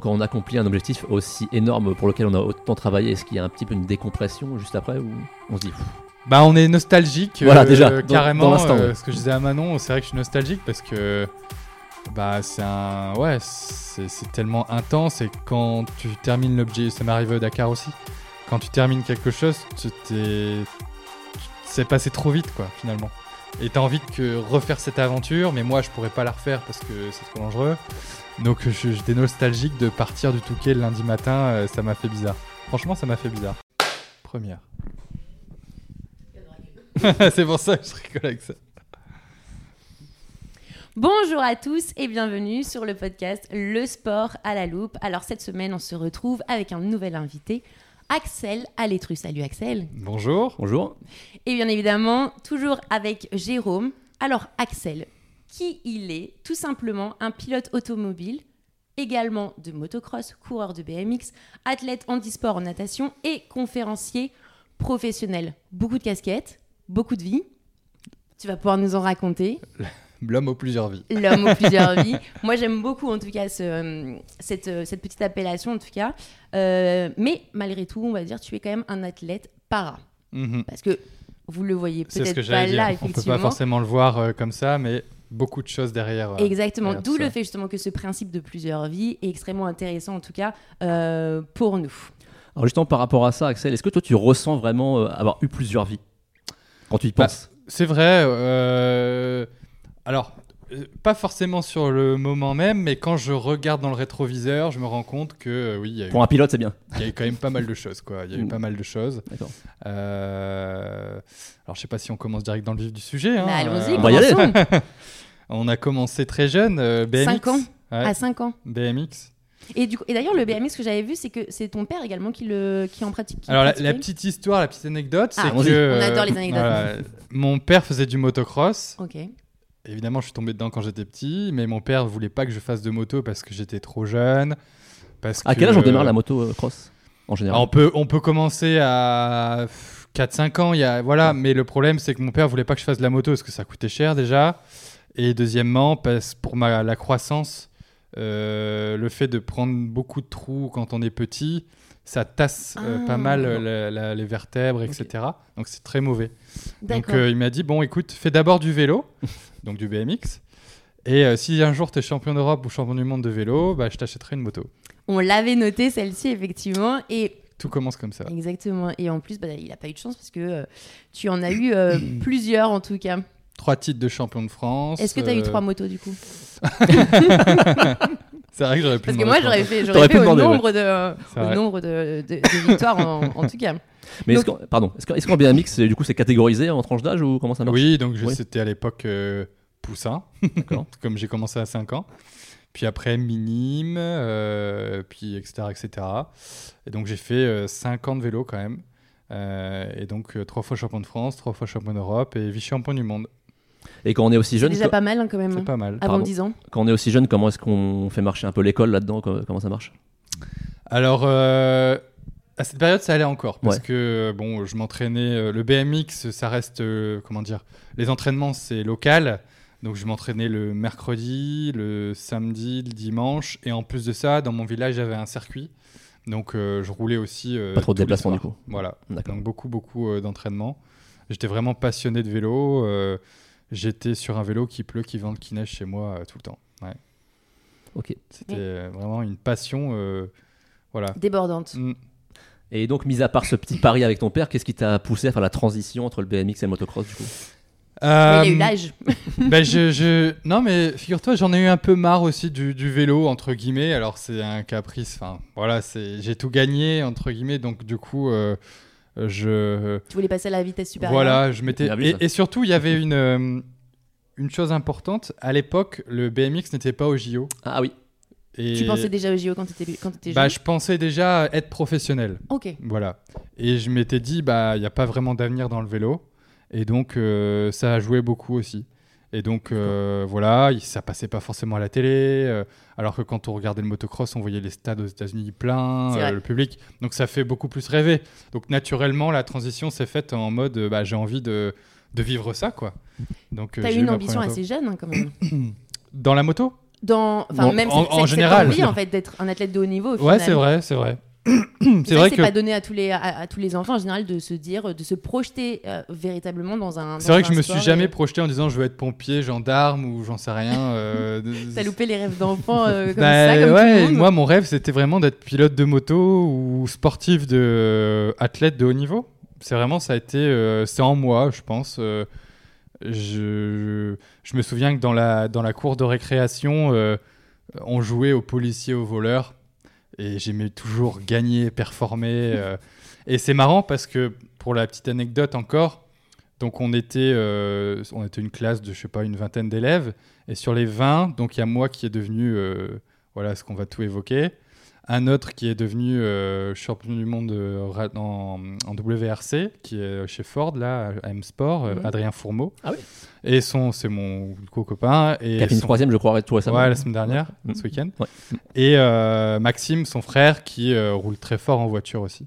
Quand on accomplit un objectif aussi énorme pour lequel on a autant travaillé, est-ce qu'il y a un petit peu une décompression juste après ou on se dit Bah, on est nostalgique. Voilà, euh, déjà, dans- carrément. dans euh, ce que je disais à Manon, c'est vrai que je suis nostalgique parce que. Bah, c'est un. Ouais, c'est tellement intense et quand tu termines l'objet. Ça m'est arrivé au Dakar aussi. Quand tu termines quelque chose, tu t'es. C'est passé trop vite, quoi, finalement. Et t'as envie de refaire cette aventure, mais moi, je pourrais pas la refaire parce que c'est trop dangereux. Donc, j'étais nostalgique de partir du Touquet le lundi matin. euh, ça m'a fait bizarre. Franchement, ça m'a fait bizarre. Première. c'est pour ça que je rigole avec ça. Bonjour à tous et bienvenue sur le podcast Le sport à la loupe. Alors cette semaine, on se retrouve avec un nouvel invité, Axel Alétru. Salut Axel. Bonjour. bonjour Et bien évidemment, toujours avec Jérôme. Alors Axel, qui il est Tout simplement un pilote automobile, également de motocross, coureur de BMX, athlète handisport en natation et conférencier professionnel. Beaucoup de casquettes, beaucoup de vie. Tu vas pouvoir nous en raconter. L'homme aux plusieurs vies. L'homme aux plusieurs vies. Moi, j'aime beaucoup, en tout cas, ce, euh, cette, euh, cette petite appellation, en tout cas. Euh, mais malgré tout, on va dire, tu es quand même un athlète para. Mhm. Parce que vous le voyez C'est ce peut-être que pas j'allais dire. là, On peut pas effectivement. forcément le voir euh, comme ça, mais beaucoup de choses derrière. euh. Exactement. D'où le fait justement que ce principe de plusieurs vies est extrêmement intéressant, en tout cas, euh, pour nous. Alors justement par rapport à ça Axel, est-ce que toi tu ressens vraiment euh, avoir eu plusieurs vies quand tu y Bah, penses? C'est vrai. euh, Alors, pas forcément sur le moment même, mais quand je regarde dans le rétroviseur, je me rends compte que euh, oui, il y, a eu- Pour un pilote c'est bien. il y a eu quand même pas mal de choses. Quoi. Il y a eu Mm. pas mal de choses. D'accord. Euh, Alors, je sais pas si on commence direct dans le vif du sujet. hein, Bah, Allons-y, euh, On va y aller. On a commencé très jeune, euh, BMX. 5 ans Ouais, À 5 ans. BMX. Et, du coup- et d'ailleurs, le BMX que j'avais vu, c'est que c'est ton père également qui, le, qui en pratique. qui Alors la, petite histoire, la petite anecdote, Ah, c'est que On euh, adore les anecdotes. voilà, mon père faisait du motocross. Ok. Évidemment, je suis tombé dedans quand j'étais petit, mais mon père voulait pas que je fasse de moto parce que j'étais trop jeune. Parce À que, quel âge on démarre euh, la moto euh, cross en général alors, on peut on peut commencer à 4-5 ans, il y a voilà, mais le problème c'est que mon père voulait pas que je fasse de la moto parce que ça coûtait cher déjà, et deuxièmement parce pour ma la croissance, euh, le fait de prendre beaucoup de trous quand on est petit, ça tasse euh, Ah, pas mal d'accord. euh, la- la- les vertèbres, etc. Donc c'est très mauvais. Donc euh, il m'a dit bon écoute, fais d'abord du vélo, donc du BMX. Et euh, si un jour tu es champion d'Europe ou champion du monde de vélo, bah, je t'achèterai une moto. On l'avait noté celle-ci, effectivement. Et Tout commence comme ça. Exactement. Et en plus, bah, il n'a pas eu de chance parce que tu en as eu plusieurs en tout cas. Trois titres de champion de France. Est-ce que tu as eu euh, trois motos du coup C'est vrai que j'aurais pu Parce que moi, j'aurais fait, j'aurais fait au ouais. nombre de, au nombre de, de- de victoires en, en tout cas. Mais est-ce donc- qu'en- pardon, est-ce qu'en est-ce BMX c'est- du coup c'est catégorisé en tranche d'âge ou comment ça marche? Oui, donc Oui. c'était à l'époque euh, poussin, comme j'ai commencé à 5 ans. Puis après minime, euh, puis etc. etc. Et donc j'ai fait 5 ans de vélo quand même. Euh, et donc euh, trois fois champion de France, trois fois champion d'Europe et vice-champion du monde. Et quand on est aussi C'est jeune, déjà pas mal hein, quand même. C'est pas mal. Avant Pardon. 10 ans. quand on est aussi jeune, comment est-ce qu'on fait marcher un peu l'école là-dedans co- Comment ça marche? Alors, euh, à cette période, ça allait encore. Parce Ouais. que, bon, je m'entraînais. euh, le BMX, ça reste. euh, comment dire Les entraînements, c'est local. Donc, je m'entraînais le mercredi, le samedi, le dimanche. Et en plus de ça, dans mon village, j'avais un circuit. Donc, euh, je roulais aussi. euh, Pas trop de déplacements, du coup. Voilà. Donc, beaucoup, beaucoup euh, d'entraînement. J'étais vraiment passionné de vélo. Euh, J'étais sur un vélo qui pleut, qui vente, qui neige chez moi euh, tout le temps. Ouais. Ok. C'était euh, vraiment une passion. euh, voilà. Débordante. Mm. Et donc, mis à part ce petit pari avec ton père, qu'est-ce qui t'a poussé à faire la transition entre le BMX et le motocross du coup? Mais il a eu Euh, l'âge. ben je, je- Non, mais figure-toi, j'en ai eu un peu marre aussi du, du vélo, entre guillemets. Alors, c'est un caprice. Enfin, voilà, c'est... j'ai tout gagné, entre guillemets. Donc, du coup, euh, je. Tu voulais passer à la vitesse supérieure. Voilà, je m'étais. Et, surtout, il y avait une, euh, une chose importante. À l'époque, le BMX n'était pas au JO. Ah oui. Et... Tu pensais déjà au JO quand tu étais, quand étais Bah, jeune je pensais déjà être professionnel. Ok. Voilà. Et je m'étais dit, bah, il n'y a pas vraiment d'avenir dans le vélo. Et donc, euh, ça a joué beaucoup aussi. Et donc, euh, voilà, il- ça passait pas forcément à la télé. euh, alors que quand on regardait le motocross, on voyait les stades aux États-Unis pleins, euh, le public. Donc, ça fait beaucoup plus rêver. Donc, naturellement, la transition s'est faite en mode, bah, j'ai envie de, de vivre ça, quoi. Donc, T'as eu une ambition assez jeune hein, quand même. Dans la moto? Dans, enfin, même en- en général. envie, en fait, d'être un athlète de haut niveau. au Ouais, c'est vrai, c'est vrai. C'est vrai que c'est pas donné à tous les à, à tous les enfants en général de se dire, de se projeter euh, véritablement dans un. c'est vrai que je me suis jamais et- projeté en disant je veux être pompier, gendarme ou j'en sais rien. euh, T'as loupé les rêves d'enfant euh, comme Bah, ça, comme ouais, tout le monde. moi mon rêve c'était vraiment d'être pilote de moto ou sportif de euh, athlète de haut niveau. C'est vraiment ça a été euh, c'est en moi, je pense. euh, je, je me souviens que dans la dans la cour de récréation, on jouait aux policiers aux voleurs et j'aimais toujours gagner, performer. euh, et c'est marrant parce que pour la petite anecdote encore, donc on était euh, on était une classe de je sais pas une vingtaine d'élèves et sur les 20, donc il y a moi qui est devenu, euh, voilà ce qu'on va tout évoquer, un autre qui est devenu euh, champion du monde euh, en, en WRC, qui est chez Ford, là, à M Sport, euh, Mhm. Adrien Fourmeau. Ah oui. Et son, c'est mon co-copain. Et Qui a fini troisième, je crois, tout récemment. Ouais, la semaine dernière, Ouais. ce week-end. Ouais. Et euh, Maxime, son frère, qui euh, roule très fort en voiture aussi.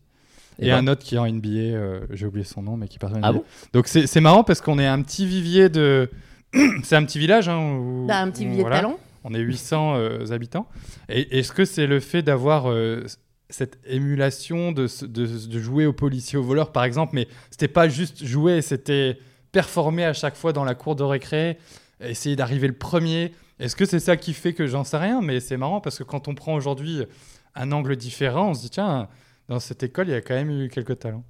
Et Et, ben. un autre qui est en NBA, euh, j'ai oublié son nom, mais qui part en Ah NBA. bon? Donc c'est marrant parce qu'on est un petit vivier de. c'est un petit village. Hein, où- T'as un petit où, billet voilà, de talent. On est 800 euh, habitants. Et est-ce que c'est le fait d'avoir euh, cette émulation de, de jouer aux policiers, aux voleurs, par exemple, mais c'était pas juste jouer, c'était performer à chaque fois dans la cour de récré, essayer d'arriver le premier. Est-ce que c'est ça qui fait que j'en sais rien Mais c'est marrant parce que quand on prend aujourd'hui un angle différent, on se dit tiens, dans cette école, il y a quand même eu quelques talents.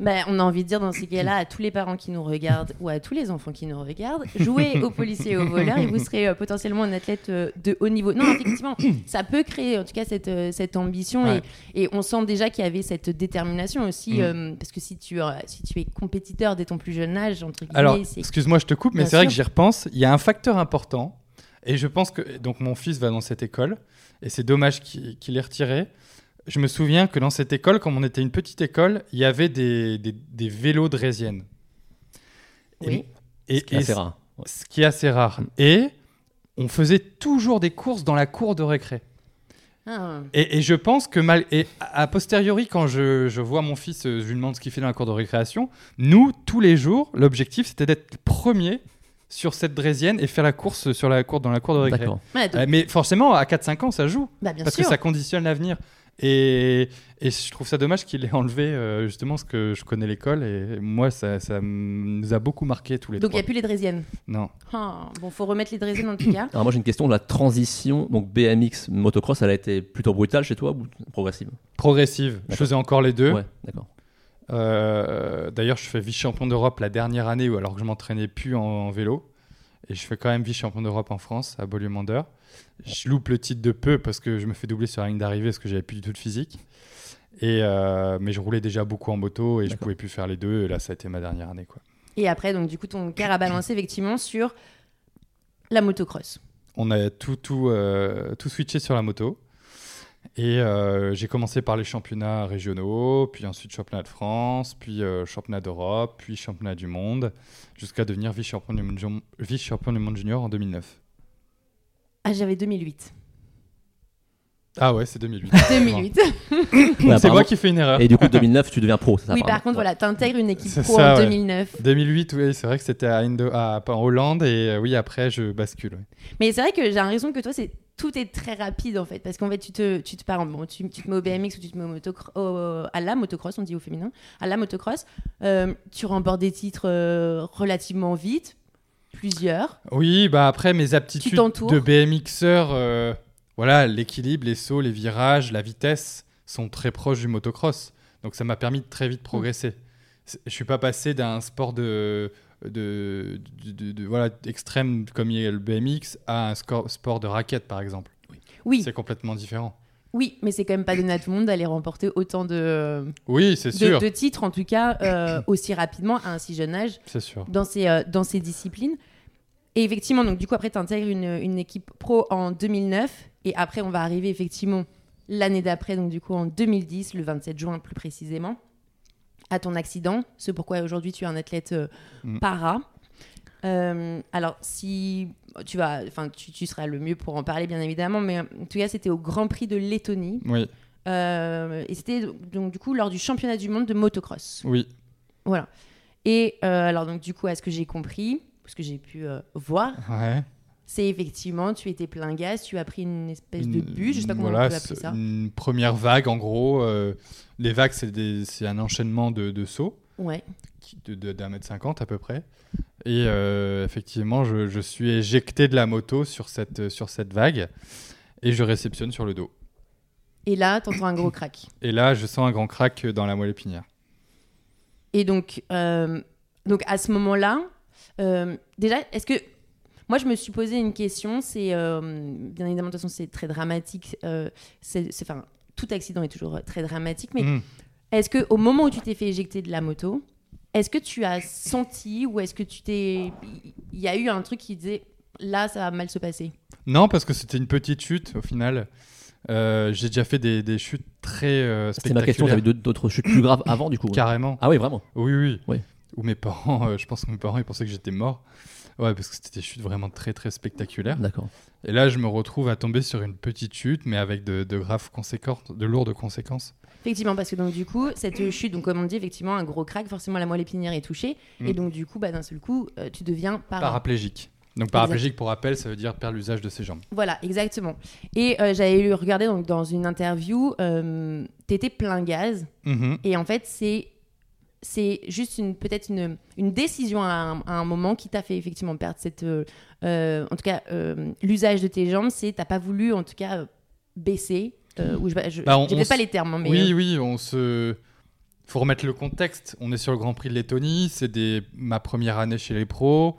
Ben, on a envie de dire dans ces cas-là à tous les parents qui nous regardent ou à tous les enfants qui nous regardent, jouez aux policiers et aux voleurs et vous serez euh, potentiellement un athlète euh, de haut niveau. Non, effectivement, ça peut créer en tout cas cette, euh, cette ambition Ouais. et, et on sent déjà qu'il y avait cette détermination aussi Mm. parce que si tu, si tu es compétiteur dès ton plus jeune âge, entre guillemets, Alors, excuse-moi, je te coupe, mais c'est vrai que j'y repense. Il y a un facteur important, et je pense que donc mon fils va dans cette école, et c'est dommage qu'il qu'il ait retiré. Je me souviens que dans cette école, comme on était une petite école, il y avait des, des, des vélos draisiennes. Et- Oui. Et, Ce qui est assez rare. Ce qui est assez rare. Et on faisait toujours des courses dans la cour de récré. Ah. Et, et je pense que mal et a posteriori quand je, je vois mon fils, euh, je lui demande ce qu'il fait dans la cour de récréation. Nous, tous les jours, l'objectif c'était d'être premier sur cette draisienne et faire la course sur la cour dans la cour de récré. D'accord. Ouais, donc- Euh, mais forcément, à 4-5 ans, ça joue bah, bien parce sûr. que ça conditionne l'avenir. Et, et je trouve ça dommage qu'il ait enlevé euh, justement ce que je connais l'école et moi ça, ça nous a beaucoup marqué tous les Donc il n'y a plus les draisiennes. Non. Ah, bon, faut remettre les draisiennes en tout cas. Alors moi j'ai une question la transition donc BMX motocross elle a été plutôt brutale chez toi ou progressive? Progressive. Je faisais encore les deux. Ouais, d'accord. Euh, D'ailleurs, je fais vice-champion d'Europe la dernière année, où, alors que je m'entraînais plus en, en vélo. Et je fais quand même vice-champion d'Europe en France, à Beaulieu-Mandeur. Je loupe le titre de peu parce que je me fais doubler sur la ligne d'arrivée parce que j'avais plus du tout de physique. Et euh, mais je roulais déjà beaucoup en moto et je pouvais plus faire les deux. Et là, ça a été ma dernière année. Quoi. Et après, donc du coup, ton cœur a balancé effectivement sur la motocross. On a tout, tout, euh, tout switché sur la moto. Et euh, j'ai commencé par les championnats régionaux, puis ensuite championnat de France, puis euh, championnat d'Europe, puis championnat du monde, jusqu'à devenir du, vice-champion du monde junior en 2009. Ah, j'avais 2008. Ah ouais, c'est 2008. 2008. Ouais, c'est moi qui fais une erreur. Et du coup 2009 tu deviens pro c'est ça oui, par contre, voilà, t'intègres une équipe pro ça, en ouais. 2009. 2008, oui, c'est vrai que c'était à, Indo- à- en Hollande, et euh, oui, après, je bascule. ouais. Mais c'est vrai que j'ai l'impression que toi, c'est tout est très rapide en fait, parce qu'en fait, tu te, tu te pars, bon, tu, tu te mets au BMX ou tu te mets au motocro- au- à la motocross, on dit au féminin, à la motocross, euh, tu remportes des titres euh, relativement vite, plusieurs. Oui, bah après mes aptitudes de BMXer, euh, voilà, l'équilibre, les sauts, les virages, la vitesse sont très proches du motocross. Donc ça m'a permis de très vite progresser. C'est- Je suis pas passé d'un sport de, de, de- de- de- voilà extrême comme il y a le BMX à un score- sport de raquette par exemple. Oui, C'est complètement différent. Oui, mais c'est quand même pas donné à tout le monde d'aller remporter autant de, Oui, de, sûr, de titres, en tout cas, euh, aussi rapidement à un si jeune âge. c'est sûr. dans ces, euh, dans ces disciplines. Et effectivement, donc du coup, après, tu intègres une, une équipe pro en 2009. Et après, on va arriver effectivement l'année d'après, donc du coup en 2010, le 27 juin plus précisément, à ton accident. Ce pourquoi aujourd'hui tu es un athlète euh, Mm. para. Euh, alors, si tu vas, enfin, tu, tu seras le mieux pour en parler, bien évidemment, mais en tout cas, c'était au Grand Prix de Lettonie. Oui, Euh, et c'était donc du coup lors du championnat du monde de motocross. oui. Voilà. Et euh, alors, donc, du coup, à ce que j'ai compris, parce que j'ai pu voir, Ouais. c'est effectivement, tu étais plein gaz, tu as pris une espèce de bus, je sais pas comment Voilà, on peut appeler ça. Une première vague, en gros. les vagues, c'est un enchaînement de, de sauts Ouais. d'un mètre cinquante à peu près. Et euh, effectivement, je, je suis éjecté de la moto sur cette, sur cette vague et je réceptionne sur le dos. Et là, t'entends un gros crack. Et là, je sens un grand crack dans la moelle épinière. Et donc, euh, donc à ce moment-là, euh, déjà, est-ce que moi je me suis posé une question C'est euh, bien évidemment de toute façon c'est très dramatique. euh, c'est, enfin, tout accident est toujours très dramatique. Mais Mhm. est-ce que au moment où tu t'es fait éjecter de la moto, est-ce que tu as senti ou est-ce que tu t'es, il y a eu un truc qui disait là ça va mal se passer? Non, parce que c'était une petite chute au final. Euh, J'ai déjà fait des, des chutes très euh, C'était ma question, j'avais d'autres chutes plus graves avant du coup. Carrément. Ah oui, vraiment. Oui, oui. Oui. Ou mes parents, euh, je pense que mes parents, ils pensaient que j'étais mort. Ouais, parce que c'était des chutes vraiment très, très spectaculaires. D'accord. Et là, je me retrouve à tomber sur une petite chute, mais avec de, de graves conséquences, de lourdes conséquences. Effectivement, parce que donc du coup, cette chute, donc comme on dit, effectivement, un gros crack, forcément la moelle épinière est touchée, Mm. et donc du coup, bah, d'un seul coup, euh, tu deviens para. Paraplégique. Donc paraplégique, pour rappel, ça veut dire perdre l'usage de ses jambes. Voilà, exactement. Et euh, j'avais regardé donc, dans une interview, euh, t'étais plein gaz, Mhm. et en fait, c'est c'est juste une peut-être une, une décision à un, à un moment qui t'a fait effectivement perdre cette euh, en tout cas euh, l'usage de tes jambes c'est t'as pas voulu en tout cas baisser euh, je, je, Bah, pas les termes mais oui, euh, oui, on se. Faut remettre le contexte. On est sur le Grand Prix de Lettonie. C'est des... ma première année chez les pros.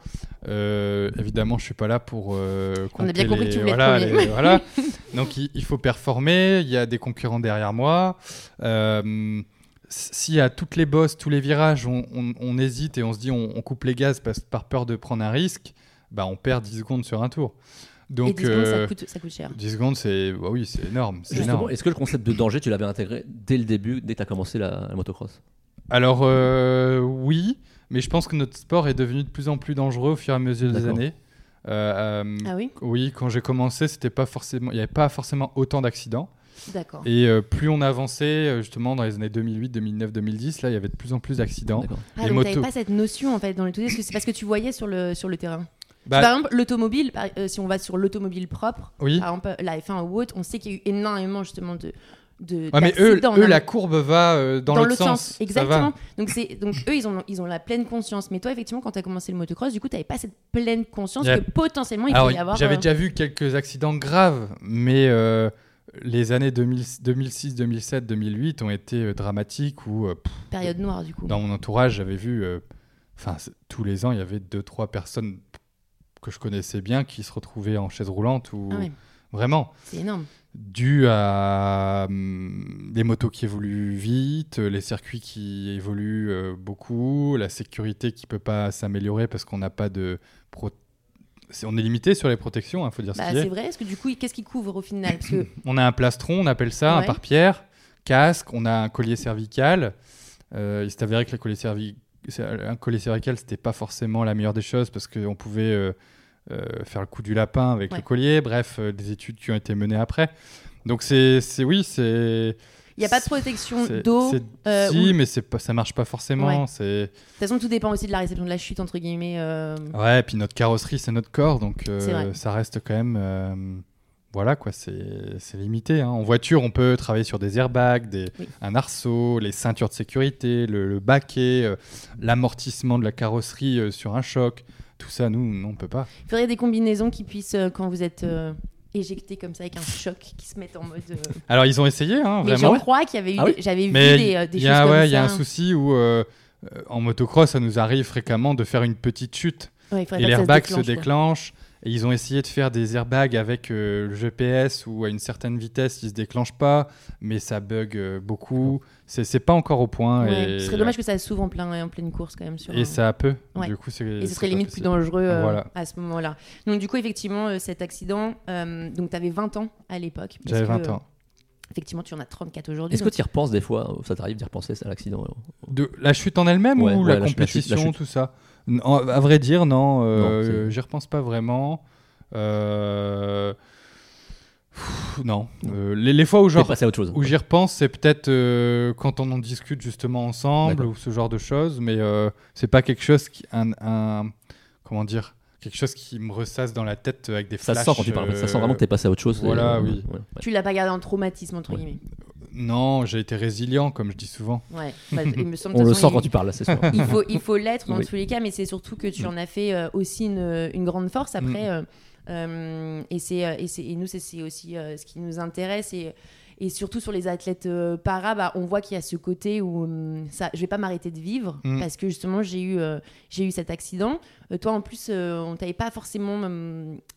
Euh, évidemment, je suis pas là pour. On a bien compris les- que tu voulais être voilà, les- voilà. Donc, il, il faut performer. Il y a des concurrents derrière moi. Si à toutes les bosses, tous les virages, on, on- on hésite et on se dit on, on coupe les gaz parce, par peur de prendre un risque, bah on perd 10 secondes sur un tour. Et Donc 10 secondes, euh, ça, coûte, ça coûte cher 10 secondes, c'est bah oui, c'est énorme. C'est Justement, énorme. est-ce que le concept de danger, tu l'avais intégré dès le début, dès que tu as commencé la, la motocross? Alors euh, oui, mais je pense que notre sport est devenu de plus en plus dangereux au fur et à mesure des années. Euh, euh, ah oui? Oui, quand j'ai commencé, c'était pas forcément, il n'y avait pas forcément autant d'accidents. d'accord Et euh, plus on avançait, justement dans les années 2008, 2009, 2010, là, il y avait de plus en plus d'accidents. D'accord. ah les donc motos. pas cette notion en fait dans les est-ce que c'est parce que tu voyais sur le sur le terrain Bah, Par exemple, l'automobile, euh, si on va sur l'automobile propre, oui. par exemple la F1 ou autre, on sait qu'il y a eu énormément justement de. de Ouais, mais eux, la courbe va euh, dans, l'autre sens. Exactement. Donc, c'est, donc eux, ils ont, ils ont la pleine conscience. Mais toi, effectivement, quand tu as commencé le motocross, du coup, tu n'avais pas cette pleine conscience que potentiellement il Alors, y avoir. j'avais euh, déjà vu quelques accidents graves, mais euh, les années 2000 2006, 2007, 2008 ont été dramatiques pff, période noire, du coup. dans mon entourage, j'avais vu, enfin, tous les ans, il y avait deux, trois personnes que je connaissais bien qui se retrouvaient en chaise roulante ou Ah ouais, vraiment c'est énorme. dû à hum, les motos qui évoluent vite, les circuits qui évoluent euh, beaucoup, la sécurité qui peut pas s'améliorer parce qu'on n'a pas de pro- on est limité sur les protections, il faut dire Bah, ce qui c'est est. vrai. Est-ce que du coup, qu'est-ce qu'il couvre au final? Parce que On a un plastron, on appelle ça, un pare-pierre, casque, on a un collier cervical. Euh, il s'est avéré que le collier cervi- un collier cervical, c'était pas forcément la meilleure des choses parce qu'on pouvait euh, euh, faire le coup du lapin avec Ouais. le collier. Bref, euh, des études qui ont été menées après. Donc c'est, c'est oui, c'est. il n'y a pas de protection d'eau. si, ou- mais c'est pas, ça marche pas forcément. Ouais. C'est De toute façon, tout dépend aussi de la réception de la chute, entre guillemets. ouais. Puis notre carrosserie, c'est notre corps, donc ça reste quand même. Voilà quoi, c'est, c'est limité. hein. En voiture, on peut travailler sur des airbags, des, Oui. un arceau, les ceintures de sécurité, le, le baquet, euh, l'amortissement de la carrosserie euh, sur un choc. Tout ça, nous, non, on peut pas. Il faudrait des combinaisons qui puissent, euh, quand vous êtes euh, éjecté comme ça avec un choc, qui se mettent en mode. euh, Alors ils ont essayé, hein, Mais vraiment. je crois qu'il y avait eu. Ah oui des- J'avais vu Mais des, euh, des il choses y a, comme ouais, il y a un souci où en motocross, ça nous arrive fréquemment de faire une petite chute Ouais, et l'airbag se déclenche. Et ils ont essayé de faire des airbags avec euh, le GPS où à une certaine vitesse, ils se déclenchent pas, mais ça bug euh, beaucoup. C'est pas encore au point. Ouais, et, Ce serait dommage que ça s'ouvre en, plein, en pleine course quand même. Sur Et un- ça peut. Ouais. Du coup, c'est. Et ce serait limite plus dangereux euh, Voilà. à ce moment-là. Donc du coup, effectivement, euh, cet accident, euh, donc tu avais 20 ans à l'époque. J'avais que, 20 euh, ans. effectivement, tu en as 34 aujourd'hui. Est-ce que tu y repenses des fois? Ça t'arrive d'y repenser à l'accident? De la chute en elle-même Ouais, ou ouais, la la chute- la chute- compétition, la chute. tout ça? Non, À vrai dire, non. euh, Non, c'est- J'y repense pas vraiment. Euh, pff, non. Euh, les, les fois où T'es genre passé à autre chose. où j'y repense, c'est peut-être euh, quand on en discute justement ensemble ou ce genre de choses, mais euh, c'est pas quelque chose qui un, un- comment dire quelque chose qui me ressasse dans la tête avec des Ça flashs. se sent quand tu parles. Ça sent vraiment que t'es passé à autre chose. voilà, euh, oui. ouais. Tu l'as pas gardé en traumatisme, entre Ouais. guillemets. Non, j'ai été résilient, comme je dis souvent. Ouais. Bah, il me semble, de On le sent il- quand tu parles, là, c'est sûr. il faut, il faut l'être dans Oui. tous les cas, mais c'est surtout que tu en as fait euh, aussi une, une grande force après. Mm. euh, euh, et, c'est, euh, et, c'est- et nous, c'est, aussi euh, ce qui nous intéresse. Et, et surtout sur les athlètes euh, para, bah, on voit qu'il y a ce côté où hum, ça, je vais pas m'arrêter de vivre Mm. parce que justement, j'ai eu, euh, j'ai eu cet accident. Euh, toi, en plus, euh, on t'avait pas forcément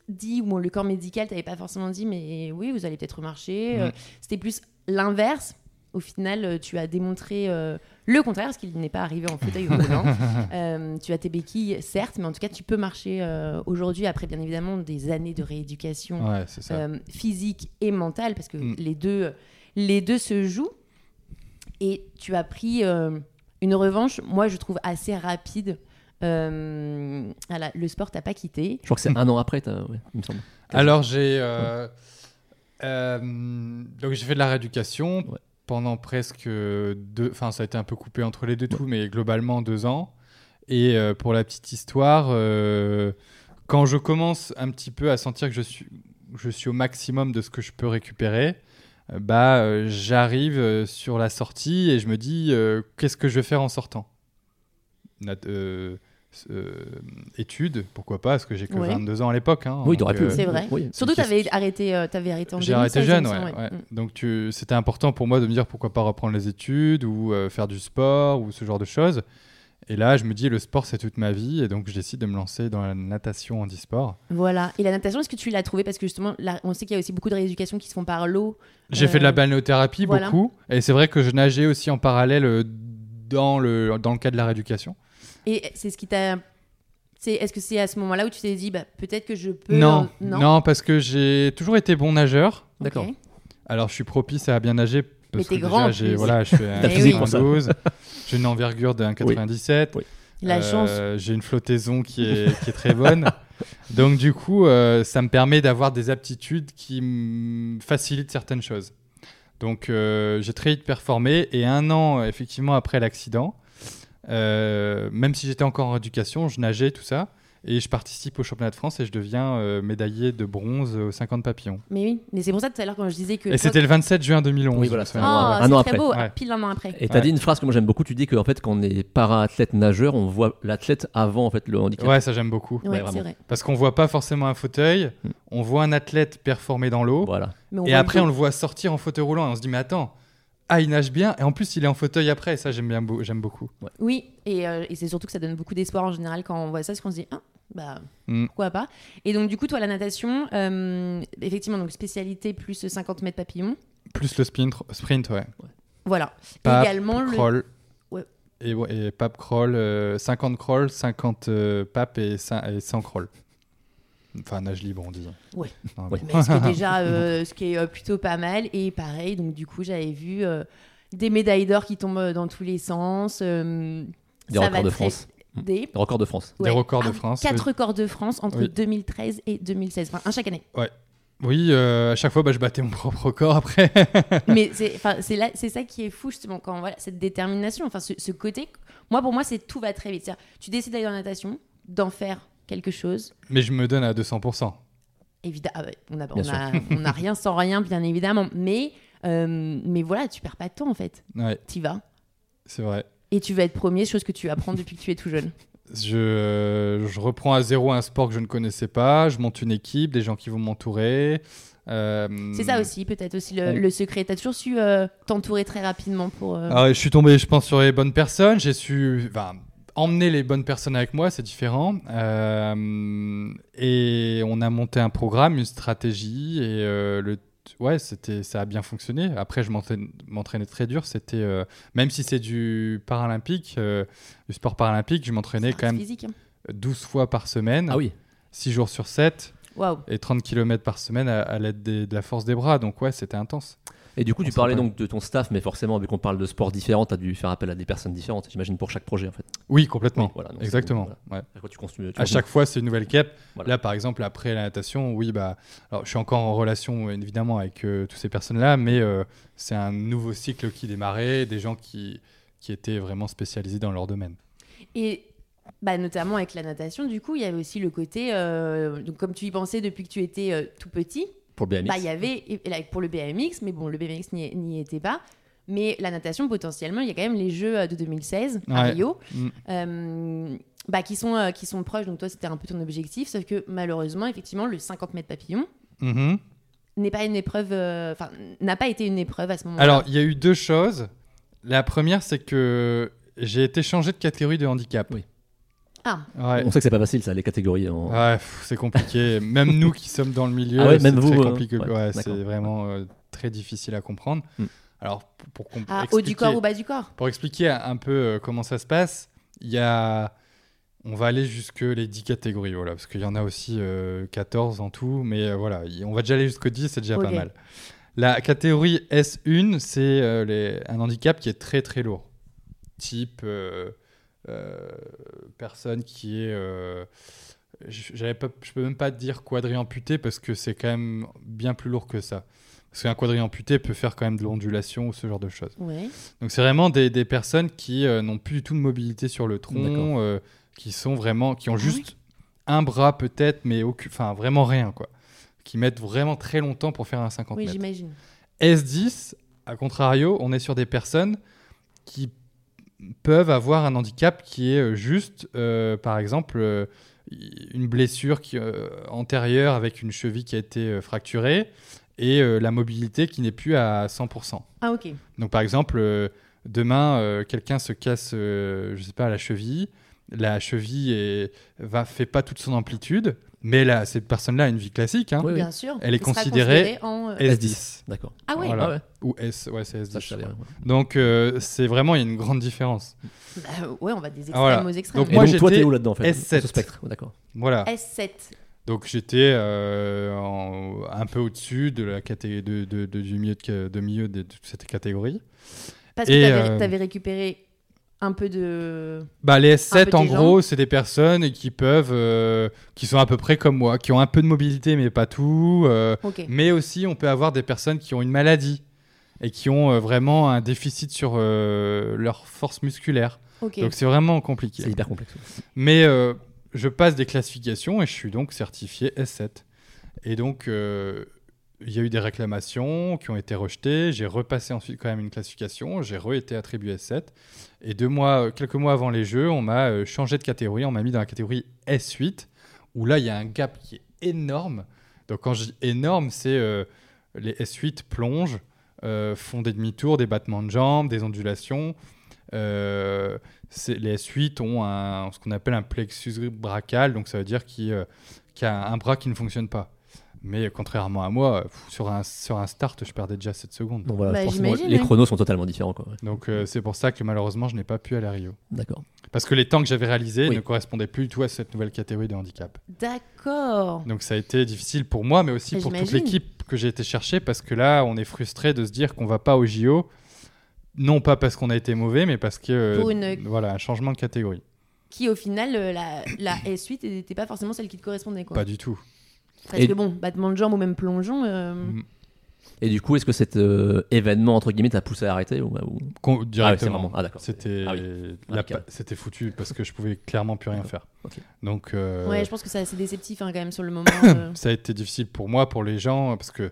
dit, ou le corps médical t'avait pas forcément dit, mais oui, vous allez peut-être marcher. Euh, Mm. C'était plus l'inverse. Au final, euh, tu as démontré euh, le contraire, parce qu'il n'est pas arrivé en fauteuil roulant. Euh, tu as tes béquilles, certes, mais en tout cas, tu peux marcher euh, aujourd'hui, après bien évidemment des années de rééducation Ouais, euh, physique et mentale, parce que Mm. les, deux, les deux se jouent. Et tu as pris euh, une revanche, moi, je trouve assez rapide. Euh, voilà, le sport t'a pas quitté. Je crois que c'est un an après, ouais, il me semble. Alors j'ai euh, euh, donc j'ai fait de la rééducation Ouais. pendant presque deux, enfin ça a été un peu coupé entre les deux tout, mais globalement deux ans. Et euh, pour la petite histoire, euh, quand je commence un petit peu à sentir que je suis, je suis au maximum de ce que je peux récupérer, bah j'arrive sur la sortie et je me dis qu'est-ce que je vais faire en sortant? Euh, études, pourquoi pas, parce que j'ai que Ouais. 22 ans à l'époque. hein, Oui, t'aurais pu. euh, C'est vrai. Oui. Surtout, tu qu'est-ce avais arrêté, euh, t'avais arrêté en j'ai arrêté 2016, il jeune, ouais. Mm. Donc tu... c'était important pour moi de me dire pourquoi pas reprendre les études ou euh, faire du sport ou ce genre de choses. Et là, je me dis le sport c'est toute ma vie et donc je décide de me lancer dans la natation handisport. Voilà. Et la natation, est-ce que tu l'as trouvé Parce que justement, là, on sait qu'il y a aussi beaucoup de rééducation qui se font par l'eau. J'ai Euh, fait de la balnéothérapie voilà. beaucoup et c'est vrai que je nageais aussi en parallèle dans le, dans le cas de la rééducation. Et c'est ce qui t'a. C'est, est-ce que c'est à ce moment-là où tu t'es dit, bah, peut-être que je peux. Non, non? non, parce que j'ai toujours été bon nageur. D'accord. Alors je suis propice à bien nager. Mais Parce t'es que grand, déjà, voilà, je fais un physique pour ça. 92, j'ai une envergure de 1,97. Oui. La chance. Euh, J'ai une flottaison qui est, qui est très bonne. Donc, du coup, euh, ça me permet d'avoir des aptitudes qui me facilitent certaines choses. Donc, euh, j'ai très vite performé. Et un an, effectivement, après l'accident, euh, même si j'étais encore en éducation, je nageais, tout ça. Et je participe au championnat de France et je deviens euh, médaillé de bronze aux 50 papillons. Mais oui, mais c'est pour ça tout à l'heure quand je disais que. Et c'était le 27 juin 2011. Oui, voilà, je c'est Oh, souviens. un an après. très beau, Ouais. pile un an après. Et t'as Ouais. dit une phrase que moi j'aime beaucoup. Tu dis qu'en fait, quand on est para-athlète nageur, on voit l'athlète avant en fait le handicap. Ouais, ça j'aime beaucoup. Ouais, vrai. Parce qu'on voit pas forcément un fauteuil, Mm. on voit un athlète performer dans l'eau. Voilà. Et après, on le voit sortir en fauteuil roulant et on se dit, mais attends, ah, il nage bien. Et en plus, il est en fauteuil après. Et ça, j'aime bien, beau- j'aime beaucoup. Oui, et, euh, et c'est surtout que ça donne beaucoup d'espoir en général quand on voit ça, parce qu'on se dit, ah, bah, Mm. pourquoi pas. Et donc, du coup, toi, la natation, euh, effectivement, donc spécialité plus 50 mètres papillon. Plus le sprint, sprint ouais. Voilà. Pape, Également, le. Crawl. Ouais. Et, ouais, et pape crawl, euh, 50 crawl, 50 euh, pape et 100, et 100 crawl. Enfin, nage libre, on dit. Ouais. Ouais. Mais ce qui est déjà euh, ce qui est euh, plutôt pas mal. Et pareil, donc du coup, j'avais vu euh, des médailles d'or qui tombent dans tous les sens. euh, Des records de très- France. Des, Record de France. Des records de France, Quatre oui. records de France entre Oui. 2013 et 2016. Enfin, un chaque année. Oui, euh, à chaque fois, bah, je battais mon propre record après. Mais c'est enfin, c'est là- c'est ça qui est fou, justement, quand voilà, cette détermination, enfin, ce, ce côté. Moi, pour moi, c'est tout va très vite. C'est-à-dire, tu décides d'aller dans la natation, d'en faire quelque chose. Mais je me donne à 200%. Évidemment, on n'a on a, on a rien sans rien, bien évidemment. Mais, euh, mais voilà, tu perds pas de temps, en fait. Ouais, Tu vas. c'est vrai. Et tu vas être premier, chose que tu apprends depuis que tu es tout jeune. Je, euh, je reprends à zéro un sport que je ne connaissais pas. Je monte une équipe, des gens qui vont m'entourer. Euh, C'est ça aussi, peut-être aussi le, le secret. Tu as toujours su euh, t'entourer très rapidement pour. euh, Alors, je suis tombé, je pense, sur les bonnes personnes. J'ai su enfin, emmener les bonnes personnes avec moi, c'est différent. Euh, et on a monté un programme, une stratégie. Et euh, le, ouais, c'était, ça a bien fonctionné. Après, je m'entraînais très dur. C'était, euh, même si c'est du paralympique, euh, du sport paralympique, je m'entraînais quand même physique. hein. 12 fois par semaine, Ah oui. 6 jours sur 7 Waouh. et 30 km par semaine à, à l'aide des- de la force des bras. Donc, ouais, c'était intense. Et du coup, tu On s'en parlais donc de ton staff, mais forcément, vu qu'on parle de sports différents, tu as dû faire appel à des personnes différentes, j'imagine, pour chaque projet en fait. Oui, complètement. Oui, voilà, Exactement. voilà. ouais. Tu continues, tu À chaque fois, c'est une nouvelle quête. Voilà. Là, par exemple, après la natation, oui, bah, alors, je suis encore en relation évidemment avec euh, toutes ces personnes-là, mais euh, c'est un nouveau cycle qui démarrait, des gens qui, qui étaient vraiment spécialisés dans leur domaine. Et Bah, notamment avec la natation, du coup, il y avait aussi le côté. euh, donc, comme tu y pensais depuis que tu étais euh, tout petit, Pour le BMX. bah, il y avait. pour le BMX, mais bon, le BMX n'y était pas. Mais la natation, potentiellement, il y a quand même les Jeux euh, de 2016 à Ouais. Rio, Mm. euh, bah, qui, sont, euh, qui sont proches. Donc, toi, c'était un peu ton objectif. Sauf que malheureusement, effectivement, le 50 mètres papillon Mhm. n'est pas une épreuve. euh, n'a pas été une épreuve à ce moment-là. Alors, il y a eu deux choses. La première, c'est que j'ai été changé de catégorie de handicap. Oui. Ah, Ouais. On sait que c'est pas facile, ça, les catégories. En... Ouais, pff, c'est compliqué. même nous qui sommes dans le milieu, Ah ouais, c'est même très vous, euh, compliqué. ouais, Ouais, c'est d'accord. vraiment euh, très difficile à comprendre. Hmm. Alors, pour, pour ah, haut du expliquer- corps ou bas du corps? Pour expliquer un peu euh, comment ça se passe, il y a... on va aller jusque les 10 catégories, voilà, parce qu'il y en a aussi euh, 14 en tout, mais euh, voilà, on va déjà aller jusqu'au 10, c'est déjà pas mal. La catégorie S1, c'est euh, les- un handicap qui est très très lourd, type euh, euh, personne qui est... euh, j'avais pas, je peux même pas dire quadri-amputé parce que c'est quand même bien plus lourd que ça. Parce qu'un quadri-amputé peut faire quand même de l'ondulation ou ce genre de choses. Ouais. Donc c'est vraiment des, des personnes qui euh, n'ont plus du tout de mobilité sur le tronc, euh, qui sont vraiment, qui ont Ah juste un bras peut-être, mais aucun- enfin vraiment rien quoi, qui mettent vraiment très longtemps pour faire un 50 Oui, mètres. j'imagine. S10, à contrario, on est sur des personnes qui peuvent avoir un handicap qui est euh, juste, euh, par exemple, euh, une blessure qui, euh, antérieure avec une cheville qui a été fracturée et la mobilité qui n'est plus à 100%. Ah, ok. Donc par exemple, demain, quelqu'un se casse, je sais pas, la cheville. La cheville va, fait pas toute son amplitude, mais là, cette personne-là a une vie classique, hein, Oui, oui. Bien sûr. Elle est considérée en. euh, S10. D'accord. Ah ouais. Voilà. Ah ouais, Ou S, ouais, c'est S10. ça je savais. ouais. Donc euh, c'est vraiment, il y a une grande différence. Bah, ouais, on va des extrêmes Voilà. aux extrêmes. Donc Et moi, donc toi, t'es où là-dedans en fait S7. Dans ce spectre, d'accord. Voilà. S7. Donc j'étais euh, en- un peu au-dessus de la caté- de, de- de- du milieu de, de milieu de, de cette catégorie. Parce Et, que t'avais euh, t'avais récupéré un peu de. Bah, les Un S7, peu en gros, c'est des personnes qui peuvent, euh, qui sont à peu près comme moi, qui ont un peu de mobilité, mais pas tout. euh, mais aussi, on peut avoir des personnes qui ont une maladie et qui ont euh, vraiment un déficit sur euh, leur force musculaire. Donc, c'est vraiment C'est compliqué. hyper complexe. Mais euh, je passe des classifications et je suis donc certifié S7. Et donc, euh, il y a eu des réclamations qui ont été rejetées. J'ai repassé ensuite quand même une classification. J'ai re-été attribué S7. Et deux mois, euh, quelques mois avant les Jeux, on m'a euh, changé de catégorie. On m'a mis dans la catégorie S8, où là, il y a un gap qui est énorme. Donc, quand je dis énorme, c'est euh, les S8 plongent, font des demi-tours, des battements de jambes, des ondulations. Les S8 ont ce qu'on appelle un plexus brachial, donc ça veut dire qu'il qu'il y a un bras qui ne fonctionne pas. Mais contrairement à moi, pff, sur un, sur un start, je perdais déjà 7 secondes. Donc voilà, Bah, forcément, les oui. chronos sont totalement différents. Quoi. ouais. Donc euh, c'est pour ça que malheureusement, je n'ai pas pu aller à Rio. D'accord. Parce que les temps que j'avais réalisés Oui. ne correspondaient plus du tout à cette nouvelle catégorie de handicap. D'accord. Donc ça a été difficile pour moi, mais aussi Bah, pour toute l'équipe que j'ai été chercher, parce que là, on est frustré de se dire qu'on va pas au JO, non pas parce qu'on a été mauvais, mais parce que euh, Pour une- voilà un changement de catégorie. Qui, au final, euh, la, la S8 n'était pas forcément celle qui te correspondait. Quoi. Pas du tout. Parce Et- que bon, battement de jambes ou même plongeon. euh, Mm. Et du coup, est-ce que cet euh, événement, entre guillemets, t'a poussé à arrêter ou, ou- Con- Ah, ouais, c'est directement. ah. C'était Ah oui. la Radical. pa- c'était foutu parce que je pouvais clairement plus rien faire. Donc euh, Ouais, je pense que c'est assez déceptif hein, quand même sur le moment. euh. ça a été difficile pour moi, pour les gens, parce que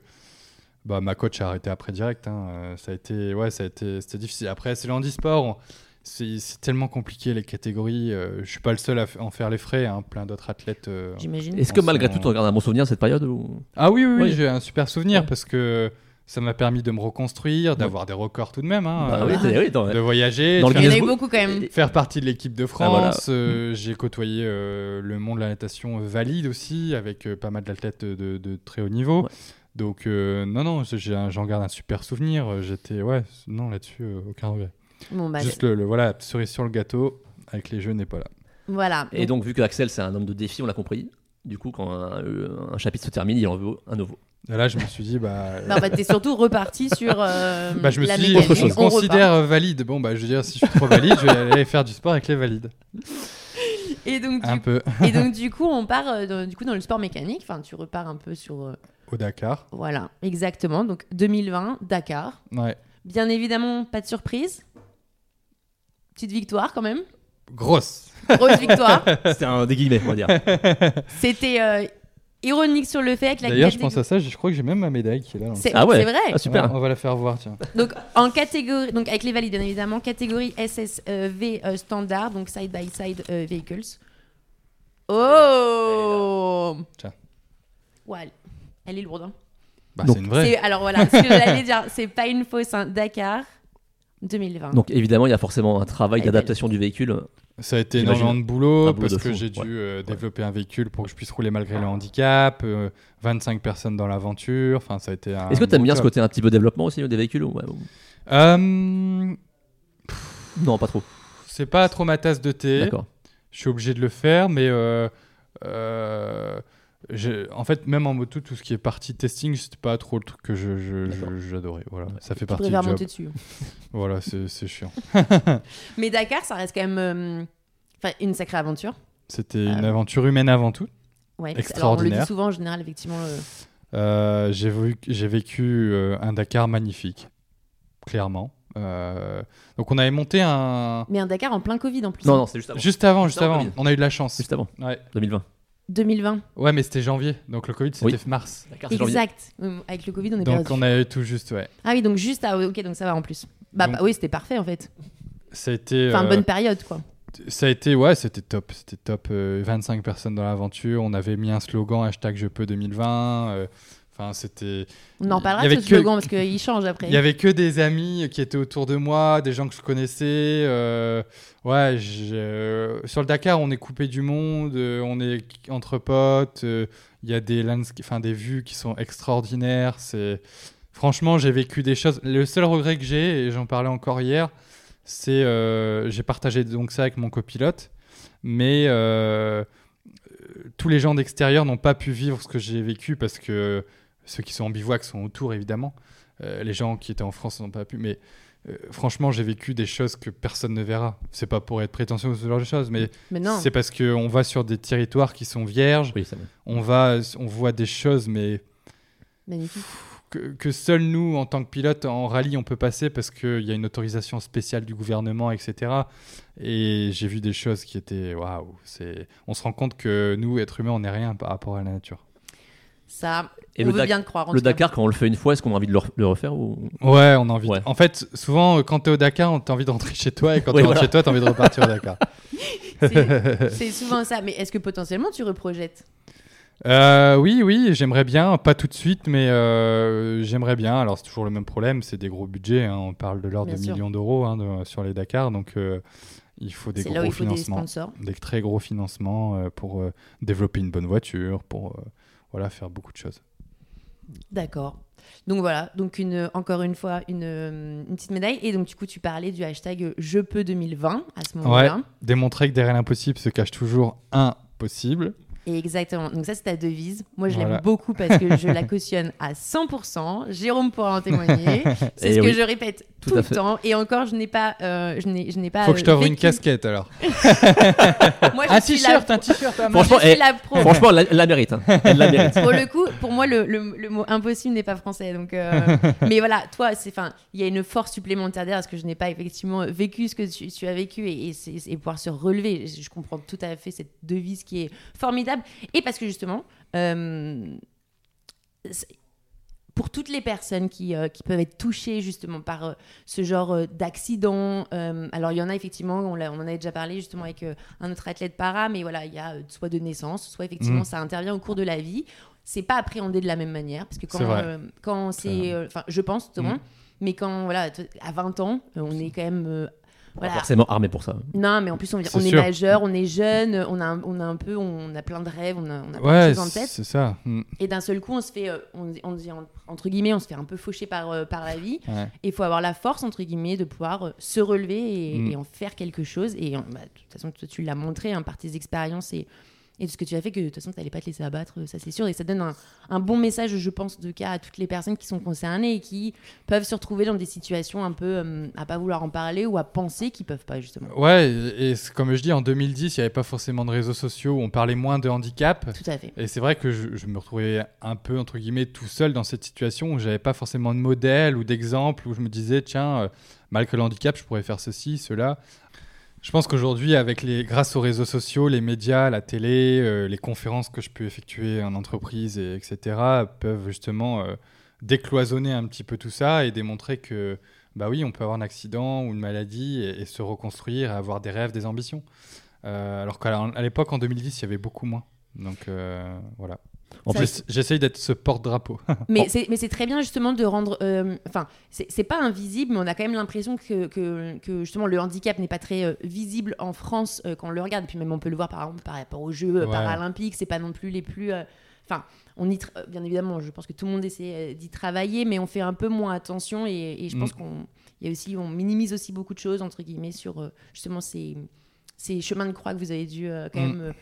bah, ma coach a arrêté après direct. hein. Ça a été ouais, ça a été c'était difficile. Après, c'est le handisport. on- C'est tellement compliqué les catégories. euh, je suis pas le seul à en faire les frais. hein. Plein d'autres athlètes. euh, J'imagine. Est-ce que On malgré tout, tu regardes un bon souvenir de cette période ou... Ah oui, oui, oui, Oui. j'ai un super souvenir Ouais. parce que ça m'a permis de me reconstruire, d'avoir des records tout de même, hein, Bah euh, oui, oui, dans- de voyager, Dans de faire- beaucoup quand même. faire partie de l'équipe de Ah, voilà. France. euh, J'ai côtoyé euh, le monde de la natation valide aussi, avec euh, pas mal d'athlètes de, de- de très haut niveau. Ouais. Donc, euh, non, non, j'en garde un super souvenir. Euh, J'étais, ouais, non, là-dessus, euh, aucun regret. Bon, bah, Juste le, le- voilà, la cerise sur le gâteau, avec les jeux, n'est pas là. voilà. Et donc, vu que Axel, c'est un homme de défi, on l'a compris. Du coup, quand un, un chapitre se termine, il en veut un nouveau. Et là, je me suis dit, bah. Bah, en fait, t'es surtout reparti sur euh, Bah, je me la suis dit, autre chose. On considère euh, valide. Bon, bah, je veux dire, si je suis trop valide, je vais aller faire du sport avec les valides. Et donc, du Un peu. Et donc du coup, on part euh, dans, du coup dans le sport mécanique. Enfin, tu repars un peu sur euh, Au Dakar. voilà, exactement. Donc 2020, Dakar. Ouais. Bien évidemment, pas de surprise. Petite victoire quand même. Grosse. Grosse victoire. C'était un des guillemets, on va dire. C'était euh, ironique sur le fait que la D'ailleurs, je pense à ça, je crois que j'ai même ma médaille qui est là. dans le C'est Ah ouais. c'est vrai. Ah, super. Ouais, on va la faire voir, tiens. Donc en catégorie, donc avec les valides bien évidemment, catégorie SSV euh, standard, donc side by side euh, vehicles. Oh. Tiens. Ouais, elle- est lourde. hein. Bah, Donc, c'est une vraie. C'est- Alors voilà, ce que j'allais dire, c'est pas une fausse. hein. Dakar 2020. Donc évidemment, il y a forcément un travail est d'adaptation du véhicule. Ça a été énormément de boulot parce de que j'ai dû ouais. euh, développer un véhicule pour que je puisse rouler malgré le handicap, euh, 25 personnes dans l'aventure, enfin ça a été un Est-ce que tu aimes bien ce côté un petit peu développement aussi des véhicules ou- ouais, ou- Euh, Non, pas trop. C'est pas trop ma tasse de thé. D'accord. Je suis obligé de le faire, mais euh, euh, en fait, même en moto, tout ce qui est partie testing, c'était pas trop le truc que je, je- je- j'adorais. Voilà, ça fait Tu partie du job. monter dessus. Voilà, c'est c'est chiant. Mais Dakar, ça reste quand même euh, enfin, une sacrée aventure. C'était Euh, une aventure humaine avant tout. Ouais. Alors on le Extraordinaire. dit souvent en général, effectivement. euh, Euh, j'ai vu- j'ai vécu euh, un Dakar magnifique, clairement. Euh, donc on avait monté un Mais un Dakar en plein Covid en plus. Non, hein. non, c'est juste avant. juste avant, juste Juste avant avant. On a eu de la chance. Juste avant, Ouais. 2020. 2020. ouais, mais c'était janvier, donc le Covid c'était Oui. mars. Exact. Euh, Avec le Covid, on est Donc perdu. on a eu tout juste, ouais. Ah oui, donc juste à... Ok, donc ça va en plus. Bah, Donc- bah oui, c'était parfait en fait. Ça a été, Enfin, euh, bonne période quoi. ça a été, ouais, c'était top, c'était top. euh, 25 personnes dans l'aventure. On avait mis un slogan hashtag Je peux 2020. euh, Enfin, c'était. On en parlera de ce que- slogan parce qu'il change après. Il y avait que des amis qui étaient autour de moi, des gens que je connaissais. euh, ouais, j'ai- euh, sur le Dakar, on est coupé du monde, euh, on est entre potes. euh, Il y a des enfin des vues qui sont extraordinaires. C'est franchement, j'ai vécu des choses. Le seul regret que j'ai, et j'en parlais encore hier, c'est euh, j'ai partagé donc ça avec mon copilote, mais tous les gens d'extérieur n'ont pas pu vivre ce que j'ai vécu parce que ceux qui sont en bivouac sont autour évidemment. Euh, les gens qui étaient en France n'ont pas pu. Mais euh, franchement, j'ai vécu des choses que personne ne verra. C'est pas pour être prétentieux ou ce genre de choses, mais c'est parce qu'on va sur des territoires qui sont vierges. Oui, ça va. On va, on voit des choses, mais Magnifique. que, que seuls nous, en tant que pilote en rallye, on peut passer parce qu'il y a une autorisation spéciale du gouvernement, etc. Et j'ai vu des choses qui étaient waouh. C'est, on se rend compte que nous, êtres humains, on n'est rien par rapport à la nature. Ça, Et on le, veut bien te croire. en le. Dakar, quand on le fait une fois, est-ce qu'on a envie de le, re- le refaire ou... Ouais, on a envie. de- Ouais. En fait, souvent, euh, quand t'es au Dakar, on t'a envie de rentrer chez toi, et quand Oui, tu rentres voilà. chez toi, t'as envie de repartir au Dakar. C'est c'est souvent ça. Mais est-ce que potentiellement tu reprojettes? Euh, oui, oui, j'aimerais bien, pas tout de suite, mais euh, j'aimerais bien. Alors c'est toujours le même problème, c'est des gros budgets. hein, on parle de l'ordre Bien de sûr. millions d'euros hein, de- sur les Dakar, donc euh, il faut des C'est gros là où il faut des financements, sponsors. des très gros financements pour développer une bonne voiture, pour voilà faire beaucoup de choses. D'accord. Donc voilà, donc une, encore une fois, une, euh, une petite médaille. Et donc du coup, tu parlais du hashtag Je peux 2020 à ce moment-là. Démontrer que derrière l'impossible se cache toujours un possible. Et exactement. Donc ça, c'est ta devise. Moi, je Voilà. l'aime beaucoup parce que je la cautionne à 100%. Jérôme pourra en témoigner. C'est Eh ce que je répète Tout tout, à le fait. temps. Et encore, je n'ai pas, euh, je n'ai, je n'ai pas. Faut que je euh, t'offre une casquette alors. Moi, je Un suis t-shirt, la- un t-shirt. Franchement, je suis la pro. Franchement, la, mérite. hein. Elle la mérite. pour le coup, pour moi, le, le- le mot impossible n'est pas français. Donc, euh, mais voilà, toi, c'est, enfin, il y a une force supplémentaire derrière parce que je n'ai pas effectivement vécu ce que tu, tu as vécu et, et, c'est- et pouvoir se relever. Je, je comprends tout à fait cette devise qui est formidable et parce que justement. euh, pour toutes les personnes qui, euh, qui peuvent être touchées justement par euh, ce genre euh, d'accident, alors il y en a effectivement, on, en avait déjà parlé justement avec un autre athlète para, mais voilà, il y a soit de naissance, soit effectivement Mhm. ça intervient au cours de la vie. C'est pas appréhendé de la même manière, parce que quand, C'est quand Enfin, je pense, tout Mhm. mais quand, voilà, à 20 ans, on est quand même. Voilà. Forcément armé pour ça. Non, mais en plus, on, C'est on est majeur, on est jeune, on a, on a un peu, on a plein de rêves, on a, on a plein de choses en tête. c'est ça. Mm. Et d'un seul coup, on se fait, euh, on, on entre guillemets, on se fait un peu faucher par, euh, par la vie. Ouais. Et il faut avoir la force, entre guillemets, de pouvoir euh, se relever et, Mm. et en faire quelque chose. Et bah, de toute façon, toi, tu l'as montré hein, par tes expériences et, et de ce que tu as fait, que de toute façon, tu n'allais pas te laisser abattre, ça c'est sûr. Et ça donne un, un bon message, je pense, de cas à toutes les personnes qui sont concernées et qui peuvent se retrouver dans des situations un peu euh, à pas vouloir en parler ou à penser qu'ils peuvent pas, justement. Ouais, et comme je dis, en 2010, il n'y avait pas forcément de réseaux sociaux, on parlait moins de handicap. Tout à fait. Et c'est vrai que je, je me retrouvais un peu, entre guillemets, tout seul dans cette situation où j'avais pas forcément de modèle ou d'exemple, où je me disais, tiens, euh, malgré le handicap, je pourrais faire ceci, cela. Je pense qu'aujourd'hui, avec les, grâce aux réseaux sociaux, les médias, la télé, euh, les conférences que je peux effectuer en entreprise, et, etc., peuvent justement euh, décloisonner un petit peu tout ça et démontrer que, bah oui, on peut avoir un accident ou une maladie et, se reconstruire, et avoir des rêves, des ambitions. Euh, alors qu'à l'époque, en 2010, il y avait beaucoup moins. Donc voilà. En Ça- plus, J'essaye d'être ce porte-drapeau. Mais c'est très bien justement de rendre. euh, Enfin, c'est c'est pas invisible, mais on a quand même l'impression que, que, que, justement le handicap n'est pas très euh, visible en France euh, quand on le regarde. Et puis même on peut le voir par exemple par rapport aux Jeux euh, Ouais. paralympiques, c'est pas non plus les plus. euh, Enfin, on y euh, bien évidemment, je pense que tout le monde essaie euh, d'y travailler, mais on fait un peu moins attention et, et je pense Mm. qu'on il y a aussi on minimise aussi beaucoup de choses entre guillemets sur euh, justement ces, ces chemins de croix que vous avez dû euh, quand Mm. même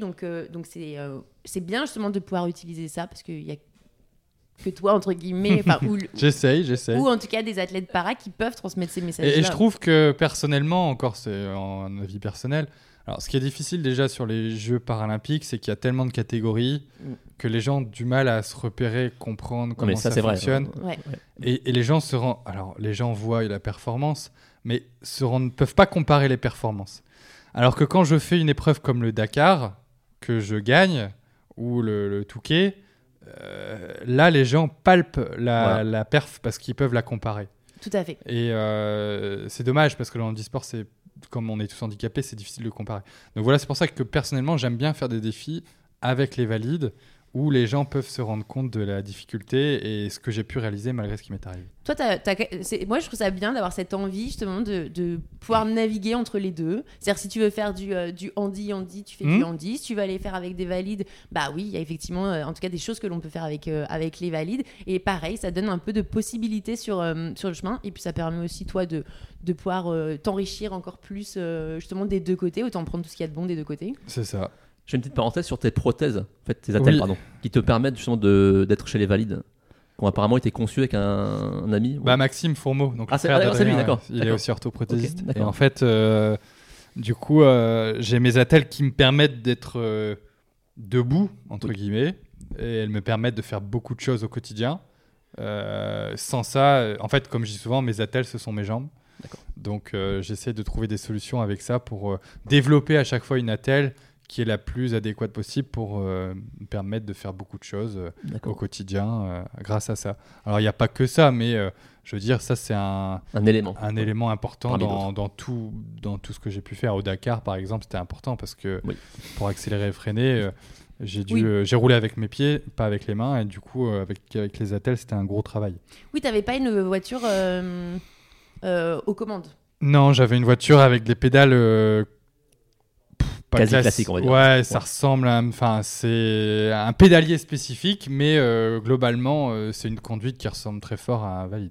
Donc euh, donc c'est euh, c'est bien justement de pouvoir utiliser ça parce qu'il y a que toi entre guillemets, enfin, ou, J'essaye, j'essaye. ou en tout cas des athlètes para qui peuvent transmettre ces messages. Et, et je trouve que personnellement, encore c'est en avis personnel, alors ce qui est difficile déjà sur les Jeux paralympiques, c'est qu'il y a tellement de catégories Mm. que les gens ont du mal à se repérer, comprendre comment mais ça, ça, c'est vrai. fonctionne. Ouais. Et, et les gens se rendent, alors les gens voient la performance, mais se rendent, ne peuvent pas comparer les performances. Alors que quand je fais une épreuve comme le Dakar, que je gagne, ou le, le Touquet, euh, là les gens palpent la, Voilà. la perf parce qu'ils peuvent la comparer. Tout à fait. Et euh, c'est dommage parce que le handisport, c'est comme on est tous handicapés, c'est difficile de comparer. Donc voilà, c'est pour ça que personnellement, j'aime bien faire des défis avec les valides où les gens peuvent se rendre compte de la difficulté et ce que j'ai pu réaliser malgré ce qui m'est arrivé. Toi, moi, je trouve ça bien d'avoir cette envie justement de, de pouvoir naviguer entre les deux. C'est-à-dire, si tu veux faire du, euh, du handi, handi, tu fais du Mhm. handi. Si tu veux aller faire avec des valides, bah oui, il y a effectivement, euh, en tout cas, des choses que l'on peut faire avec, euh, avec les valides. Et pareil, ça donne un peu de possibilités sur, euh, sur le chemin. Et puis, ça permet aussi, toi, de, de pouvoir t'enrichir encore plus, justement, des deux côtés. Autant prendre tout ce qu'il y a de bon des deux côtés. C'est ça. J'ai une petite parenthèse sur tes prothèses, en fait, tes attelles, Oui. pardon, qui te permettent justement d'être chez les valides. Qui ont apparemment été conçus avec un, un ami. Bah, Maxime Fourmeau, donc Ah, c'est- ah, c'est lui, d'accord, Il est aussi orthoprothésiste. Et en fait, euh, du coup, euh, j'ai mes attelles qui me permettent d'être euh, debout, entre Oui. guillemets, et elles me permettent de faire beaucoup de choses au quotidien. Sans ça, en fait, comme je dis souvent, mes attelles, ce sont mes jambes. Donc, j'essaie de trouver des solutions avec ça pour développer à chaque fois une attelle qui est la plus adéquate possible pour euh, me permettre de faire beaucoup de choses euh, au quotidien euh, grâce à ça. Alors il n'y a pas que ça, mais euh, je veux dire, ça c'est un, Un élément. un élément important dans, dans tout, dans tout ce que j'ai pu faire. Au Dakar par exemple, c'était important parce que Oui. pour accélérer et freiner, euh, j'ai dû, Oui. euh, j'ai roulé avec mes pieds, pas avec les mains, et du coup euh, avec, avec les attelles, c'était un gros travail. Oui, t'avais pas une voiture euh, euh, aux commandes? Non, j'avais une voiture avec des pédales. Euh, Quasi classi- classique, on va dire. Ouais, ça ressemble à. un- Enfin, c'est un pédalier spécifique, mais euh, globalement, euh, c'est une conduite qui ressemble très fort à un valide.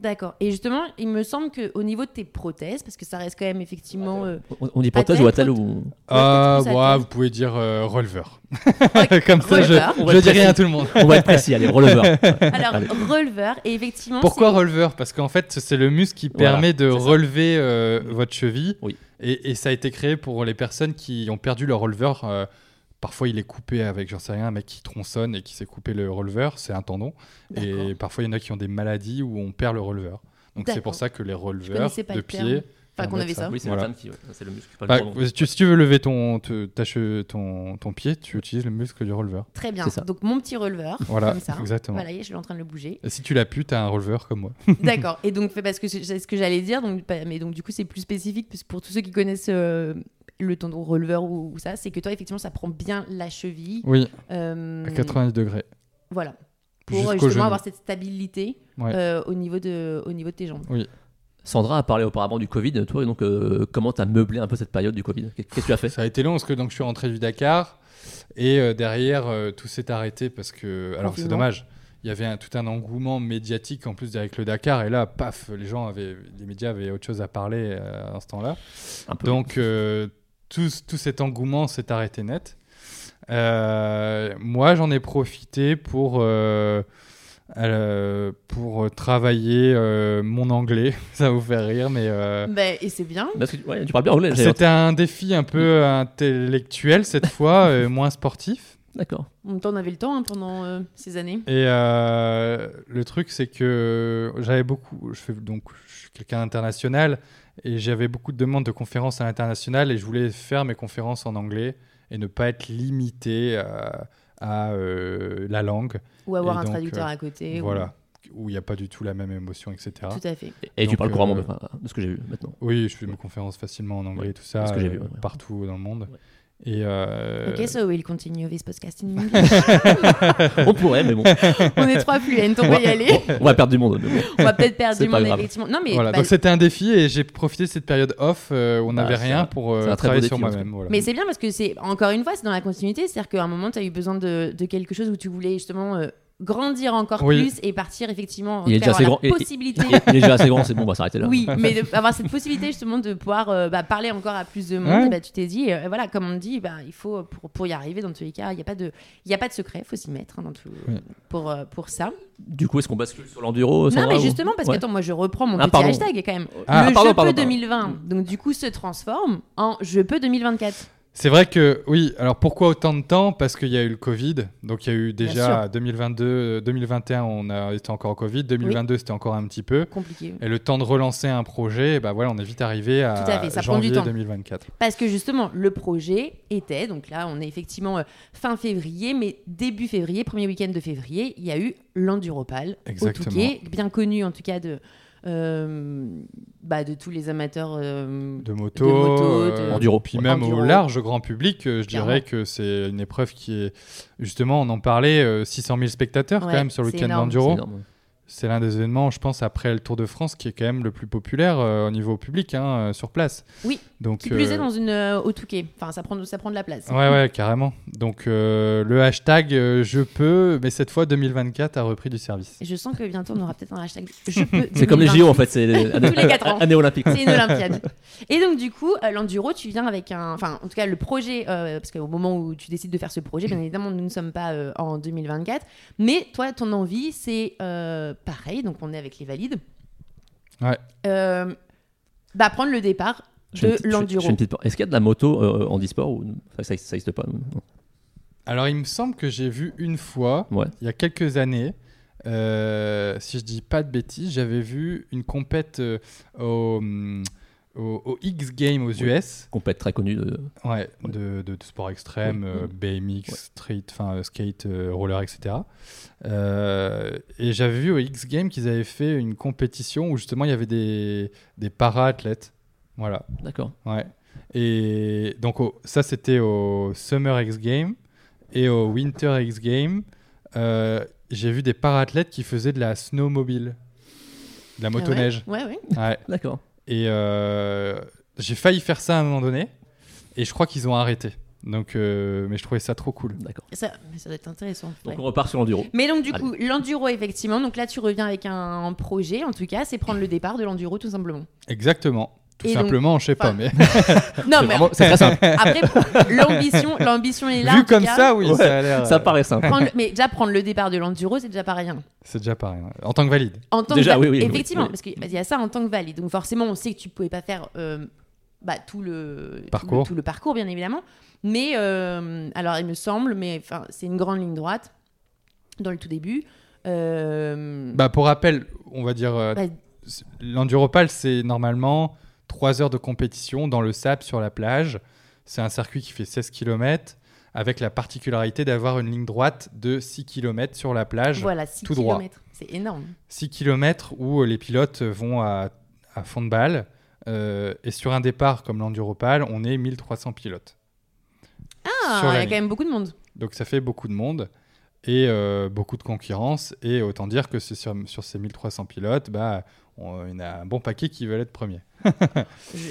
D'accord. Et justement, il me semble qu'au niveau de tes prothèses, parce que ça reste quand même effectivement. euh, On, on dit prothèse ou Attelle, attelle ou. Ah, plus ouais, vous pouvez dire euh, releveur. Comme ça, je, Releveur. Je dis rien à tout le monde. On va être précis, allez, releveur. Alors, Allez. releveur, et effectivement. Pourquoi releveur? Parce qu'en fait, c'est le muscle qui Voilà, permet de relever euh, votre cheville. Oui. Et, et ça a été créé pour les personnes qui ont perdu leur releveur. euh, parfois, il est coupé avec, j'en sais rien, un mec qui tronçonne et qui s'est coupé le releveur. C'est un tendon. Et parfois, il y en a qui ont des maladies où on perd le releveur. Donc, c'est pour ça que les releveurs de le terme. Qu'on avait ça. Oui, c'est Voilà. le terme qui. ouais, c'est le muscle, pas Bah, si, tu, si tu veux lever ton, te- ta che- ton, ton pied, tu utilises le muscle du releveur. Très bien. Ça. Donc, mon petit releveur. Voilà, Comme ça. exactement. Voilà, je suis en train de le bouger. Et si tu l'as pu, tu as un releveur comme moi. D'accord. Et donc, parce que c'est ce que j'allais dire, donc, mais donc du coup, c'est plus spécifique parce que pour tous ceux qui connaissent euh, le tendon releveur ou, ou ça, c'est que toi, effectivement, ça prend bien la cheville. Oui, Euh, à 90 degrés. Voilà. Pour justement genou. avoir cette stabilité Ouais. euh, au, niveau de, au niveau de tes jambes. Sandra a parlé auparavant du Covid. Toi, donc, euh, comment t'as meublé un peu cette période du Covid? Qu'est-ce que tu as fait? Ça a été long parce que donc je suis rentré du Dakar et euh, derrière euh, tout s'est arrêté parce que alors c'est dommage. Il y avait un- tout un engouement médiatique en plus avec le Dakar et là paf les gens avaient les médias avaient autre chose à parler euh, à ce temps-là. Donc euh, tout, tout cet engouement s'est arrêté net. Euh, moi j'en ai profité pour euh, euh, pour travailler euh, mon anglais. Ça va vous faire rire mais euh, Ben, et c'est bien. Parce que, ouais, tu parles bien anglais. c'était un défi un peu intellectuel cette fois, euh, moins sportif. D'accord. En même temps, on avait le temps hein, pendant euh, ces années. Et euh, le truc, c'est que j'avais beaucoup. Je fais donc, je suis quelqu'un d'international et j'avais beaucoup de demandes de conférences à l'international et je voulais faire mes conférences en anglais et ne pas être limité à, à, euh, la langue. Ou avoir Et un donc, traducteur euh, à côté. ou- Voilà. Où il n'y a pas du tout la même émotion, etc. Tout à fait. Et, et tu parles couramment euh, de, ce que j'ai vu maintenant. Oui, je fais mes conférences facilement en anglais, Ouais, tout ça, ce que j'ai vu, euh, ouais, ouais. partout dans le monde. Et euh, Ok, so we'll continue this podcast in English. On pourrait, mais bon. on est trois fluents, on va y aller. On va perdre du monde. mais bon. On va peut-être perdre du monde, grave. effectivement. Non, mais, voilà, bah, donc c'était un défi et j'ai profité de cette période off euh, où on Bah, n'avait c'est rien pour euh, travailler défi, sur moi-même. voilà. mais c'est bien parce que c'est, encore une fois, c'est dans la continuité. C'est-à-dire qu'à un moment, tu as eu besoin de, de quelque chose où tu voulais justement euh, grandir encore Oui. plus et partir effectivement. en Il est déjà assez grand. possibilité. Il, il est déjà assez grand, c'est bon, on va s'arrêter là. Oui, mais de- avoir cette possibilité justement de pouvoir euh, bah, parler encore à plus de monde, Ouais. bah, tu t'es dit, euh, voilà, comme on dit, bah, il faut pour, pour y arriver dans tous les cas, il n'y a pas de, il y a pas de secret, faut s'y mettre hein, dans tout, Ouais. pour euh, pour ça. Du coup, est-ce qu'on bascule sur l'enduro non, mais ou- justement parce Ouais. que attends, moi je reprends mon Ah, petit pardon. hashtag quand même. Ah, le pardon, je pardon, peux pardon. 2020, donc du coup se transforme en je peux 2024. C'est vrai que oui. Alors pourquoi autant de temps? Parce qu'il y a eu le Covid. Donc il y a eu déjà 2022, euh, 2021, on a été encore au Covid. 2022, c'était encore un petit peu. Compliqué. Et le temps de relancer un projet, bah voilà, on est vite arrivé à Tout à fait, ça prend janvier du temps. 2024. Parce que justement, le projet était, donc là, on est effectivement euh, fin février, mais début février, premier week-end de février, il y a eu l'Enduropal au. Touquet, bien connu en tout cas de, euh, bah, de tous les amateurs. euh, De moto, De moto, euh, de- Enduro. puis même Enduro. au large grand public, euh, je Clairement. dirais que c'est une épreuve qui est justement, on en parlait, euh, 600 000 spectateurs quand même sur le week-end d'enduro. C'est l'un des événements, je pense, après le Tour de France, qui est quand même le plus populaire euh, au niveau public hein, euh, sur place. Oui, Donc, qui plus euh, est dans une euh, au Touquet. Enfin, ça prend, ça prend de la place. Ouais, ouais, carrément. Donc euh, le hashtag euh, je peux, mais cette fois 2024 a repris du service. Et je sens que bientôt on aura peut-être un hashtag. Je peux. C'est comme les 2020. JO en fait, c'est les- année, les quatre ans. année olympique. C'est une Olympiade. Et donc, du coup, euh, l'enduro, tu viens avec un. Enfin, en tout cas, le projet, euh, parce qu'au moment où tu décides de faire ce projet, bien évidemment, nous ne sommes pas euh, en 2024. Mais toi, ton envie, c'est euh, pareil. Donc, on est avec les valides. Ouais. Euh, bah, prendre le départ de l'enduro. Est-ce qu'il y a de la moto euh, en e-sport ou enfin, ça, ça existe pas non? Alors il me semble que j'ai vu une fois, Ouais. il y a quelques années, euh, si je dis pas de bêtises, j'avais vu une compète euh, au, hum, au, au X Games aux Oui. US. Compète très connue de. Ouais, De, de- de sport extrême, Oui, euh. BMX, Ouais. street, enfin euh, skate, euh, roller, etc. Euh, et j'avais vu au X Games qu'ils avaient fait une compétition où justement il y avait des, des para-athlètes. Voilà, D'accord. ouais. Et donc au- ça c'était au Summer X Games et au Winter X Games. euh, j'ai vu des para-athlètes qui faisaient de la snowmobile, de la Ah motoneige. Ouais, ouais. Ouais. D'accord. Et euh, j'ai failli faire ça à un moment donné, et je crois qu'ils ont arrêté. Donc, euh, mais je trouvais ça trop cool. D'accord. Ça, mais ça doit être intéressant. Donc ouais. on repart sur l'enduro. Mais donc, du Allez. coup, l'enduro, effectivement. Donc là, tu reviens avec un, un projet, en tout cas, c'est prendre le départ de l'enduro, tout simplement. Exactement. Tout Et donc, simplement, je sais pas, mais Non, mais vraiment- c'est très simple. après, l'ambition, l'ambition est là. vu comme cas. ça, oui, Ouais, ça a l'air. Ça euh, paraît simple. Prendre mais déjà prendre le départ de l'enduro, c'est déjà pas rien. C'est déjà pareil. ouais. En tant que valide. En tant Déjà, que oui, oui, oui, effectivement, oui. parce qu'il y a ça en tant que valide. Donc forcément, on sait que tu pouvais pas faire euh, bah, tout le Parcours. tout le, tout le parcours, bien évidemment. Mais euh, alors, il me semble, mais enfin, c'est une grande ligne droite dans le tout début. Euh, Bah, pour rappel, on va dire, euh, bah, c'est- l'enduropal, c'est normalement 3 heures de compétition dans le sable sur la plage. C'est un circuit qui fait 16 km avec la particularité d'avoir une ligne droite de 6 km sur la plage. voilà, 6 tout droit. km. C'est énorme. 6 km où euh, les pilotes vont à, à fond de balle. euh, et sur un départ comme l'enduropal, on est 1300 pilotes. Ah, il y a quand même beaucoup de monde. Donc ça fait beaucoup de monde et euh, beaucoup de concurrence. Et autant dire que sur, sur ces 1300 pilotes, bah, on, il y en a un bon paquet qui veulent être premiers.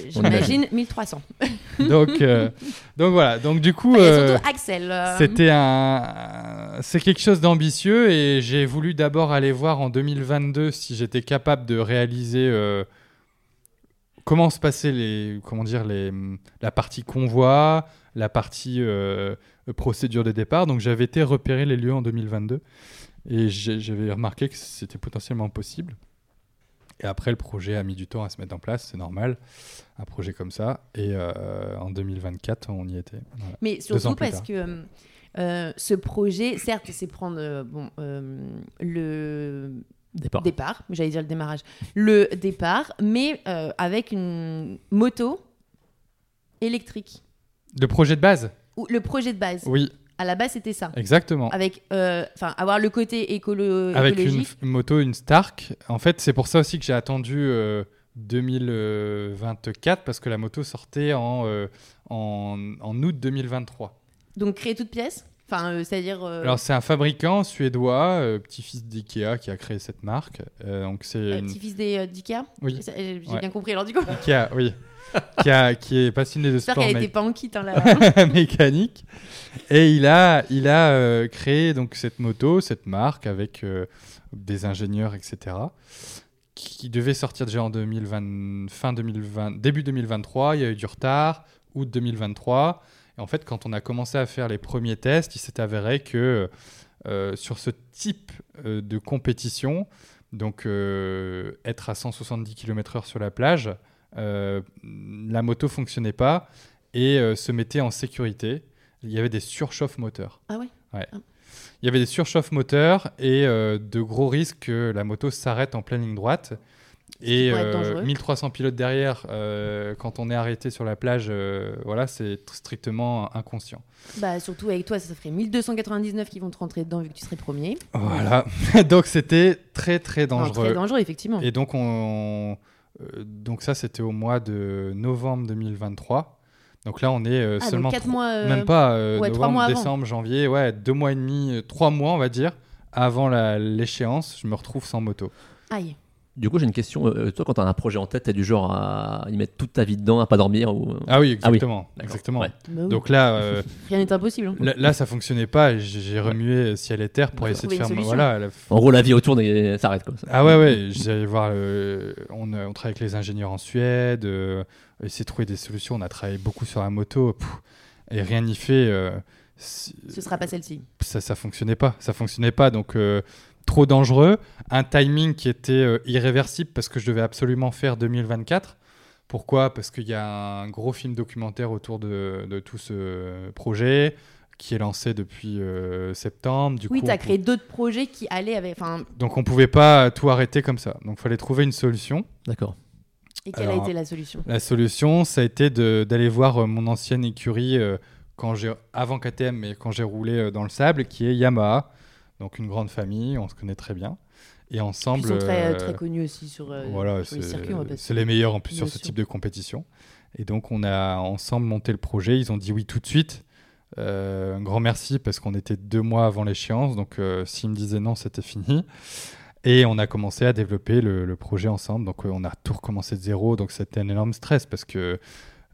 J'imagine 1300. donc, euh, donc voilà. Donc du coup, a euh, euh, c'était un, c'est quelque chose d'ambitieux et j'ai voulu d'abord aller voir en 2022 si j'étais capable de réaliser euh, comment se passaient les, comment dire les, la partie convoi, la partie procédure de départ. Donc j'avais été repérer les lieux en 2022 et j'avais remarqué que c'était potentiellement possible. Et après, le projet a mis du temps à se mettre en place, c'est normal, un projet comme ça. Et euh, en 2024, on y était. Voilà. Mais surtout parce tard. que euh, ce projet, certes, c'est prendre euh, bon, euh, le Départ. départ, j'allais dire le démarrage, le départ, mais euh, avec une moto électrique. Le projet de base? Ou le projet de base. Oui, À la base, c'était ça. exactement. Avec, euh, enfin, avoir le côté écolo Avec une, écologique. f- une moto, une Stark. En fait, c'est pour ça aussi que j'ai attendu euh, 2024 parce que la moto sortait en, euh, en, en août 2023. Donc créer toute pièce? Enfin, euh, c'est-à-dire. euh, Alors, c'est un fabricant suédois, euh, petit-fils d'IKEA, qui a créé cette marque. Donc, c'est une... petit-fils d'Ikea. Oui. J'ai Ouais. bien compris alors du coup. Ikea, oui. qui, a- qui est passionné de J'espère sport qu'elle mé- était pas en kit hein, là. mécanique. Et il a, il a créé donc cette moto, cette marque avec des ingénieurs, etc. qui devait sortir déjà en 2020, fin 2020, début 2023. Il y a eu du retard, août 2023. En fait, quand on a commencé à faire les premiers tests, il s'est avéré que euh, sur ce type euh, de compétition, donc euh, être à 170 km/h sur la plage, la moto fonctionnait pas et se mettait en sécurité. Il y avait des surchauffes moteurs. Ah ouais? Ouais. Ah. Il y avait des surchauffes moteurs et de gros risques que la moto s'arrête en pleine ligne droite. Et euh, dangereux. 1300 pilotes derrière, euh, quand on est arrêté sur la plage, euh, voilà, c'est tr- strictement inconscient. Bah surtout avec toi, ça ferait 1299 qui vont te rentrer dedans vu que tu serais premier. Voilà. Donc c'était très très Non, dangereux. très dangereux effectivement. Et donc, on, euh, donc ça, c'était au mois de novembre 2023. Donc là, on est Ah, seulement 4 tro- mois. même pas ouais, trois novembre, mois avant. décembre, janvier, ouais, deux mois et demi, trois mois, on va dire, avant l'échéance, je me retrouve sans moto. Aïe. Du coup, j'ai une question. Euh, toi, quand tu as un projet en tête, tu es du genre à y mettre toute ta vie dedans, à pas dormir ou... Ah oui, Ah oui. exactement, exactement. Ouais. Bah oui. Donc là, euh, Rien n'est impossible. hein. là, là, ça fonctionnait pas. J'ai remué ciel et terre pour essayer de faire, voilà, la- En gros, la vie autour et s'arrête quoi. Ah ouais, ouais, j'allais voir, on, on travaille avec les ingénieurs en Suède, euh, essayer de trouver des solutions, on a travaillé beaucoup sur la moto, pff, et rien n'y fait, euh, Ce sera pas celle-ci. ça, ça fonctionnait pas, ça fonctionnait pas, donc euh, trop dangereux, un timing qui était euh, irréversible parce que je devais absolument faire 2024. Pourquoi? Parce qu'il y a un gros film documentaire autour de, de tout ce projet qui est lancé depuis euh, septembre. Du Oui, coup, tu as créé d'autres projets qui allaient avec. Enfin, donc on pouvait pas tout arrêter comme ça. Donc il fallait trouver une solution. D'accord. et quelle Alors, a été la solution? La solution, ça a été d'aller voir euh, mon ancienne écurie euh, quand j'ai avant KTM, mais quand j'ai roulé euh, dans le sable, qui est Yamaha. Donc une grande famille, on se connaît très bien. Et Ils ensemble, sont très, euh, très connus aussi sur, euh, voilà, sur les c'est circuits. les meilleurs en plus sur ce sûr. type de compétition. Et donc on a ensemble monté le projet. Ils ont dit oui tout de suite. Euh, un grand merci parce qu'on était deux mois avant l'échéance. Donc euh, s'ils me disaient non, c'était fini. Et on a commencé à développer le, le projet ensemble. Donc euh, on a tout recommencé de zéro. Donc c'était un énorme stress parce que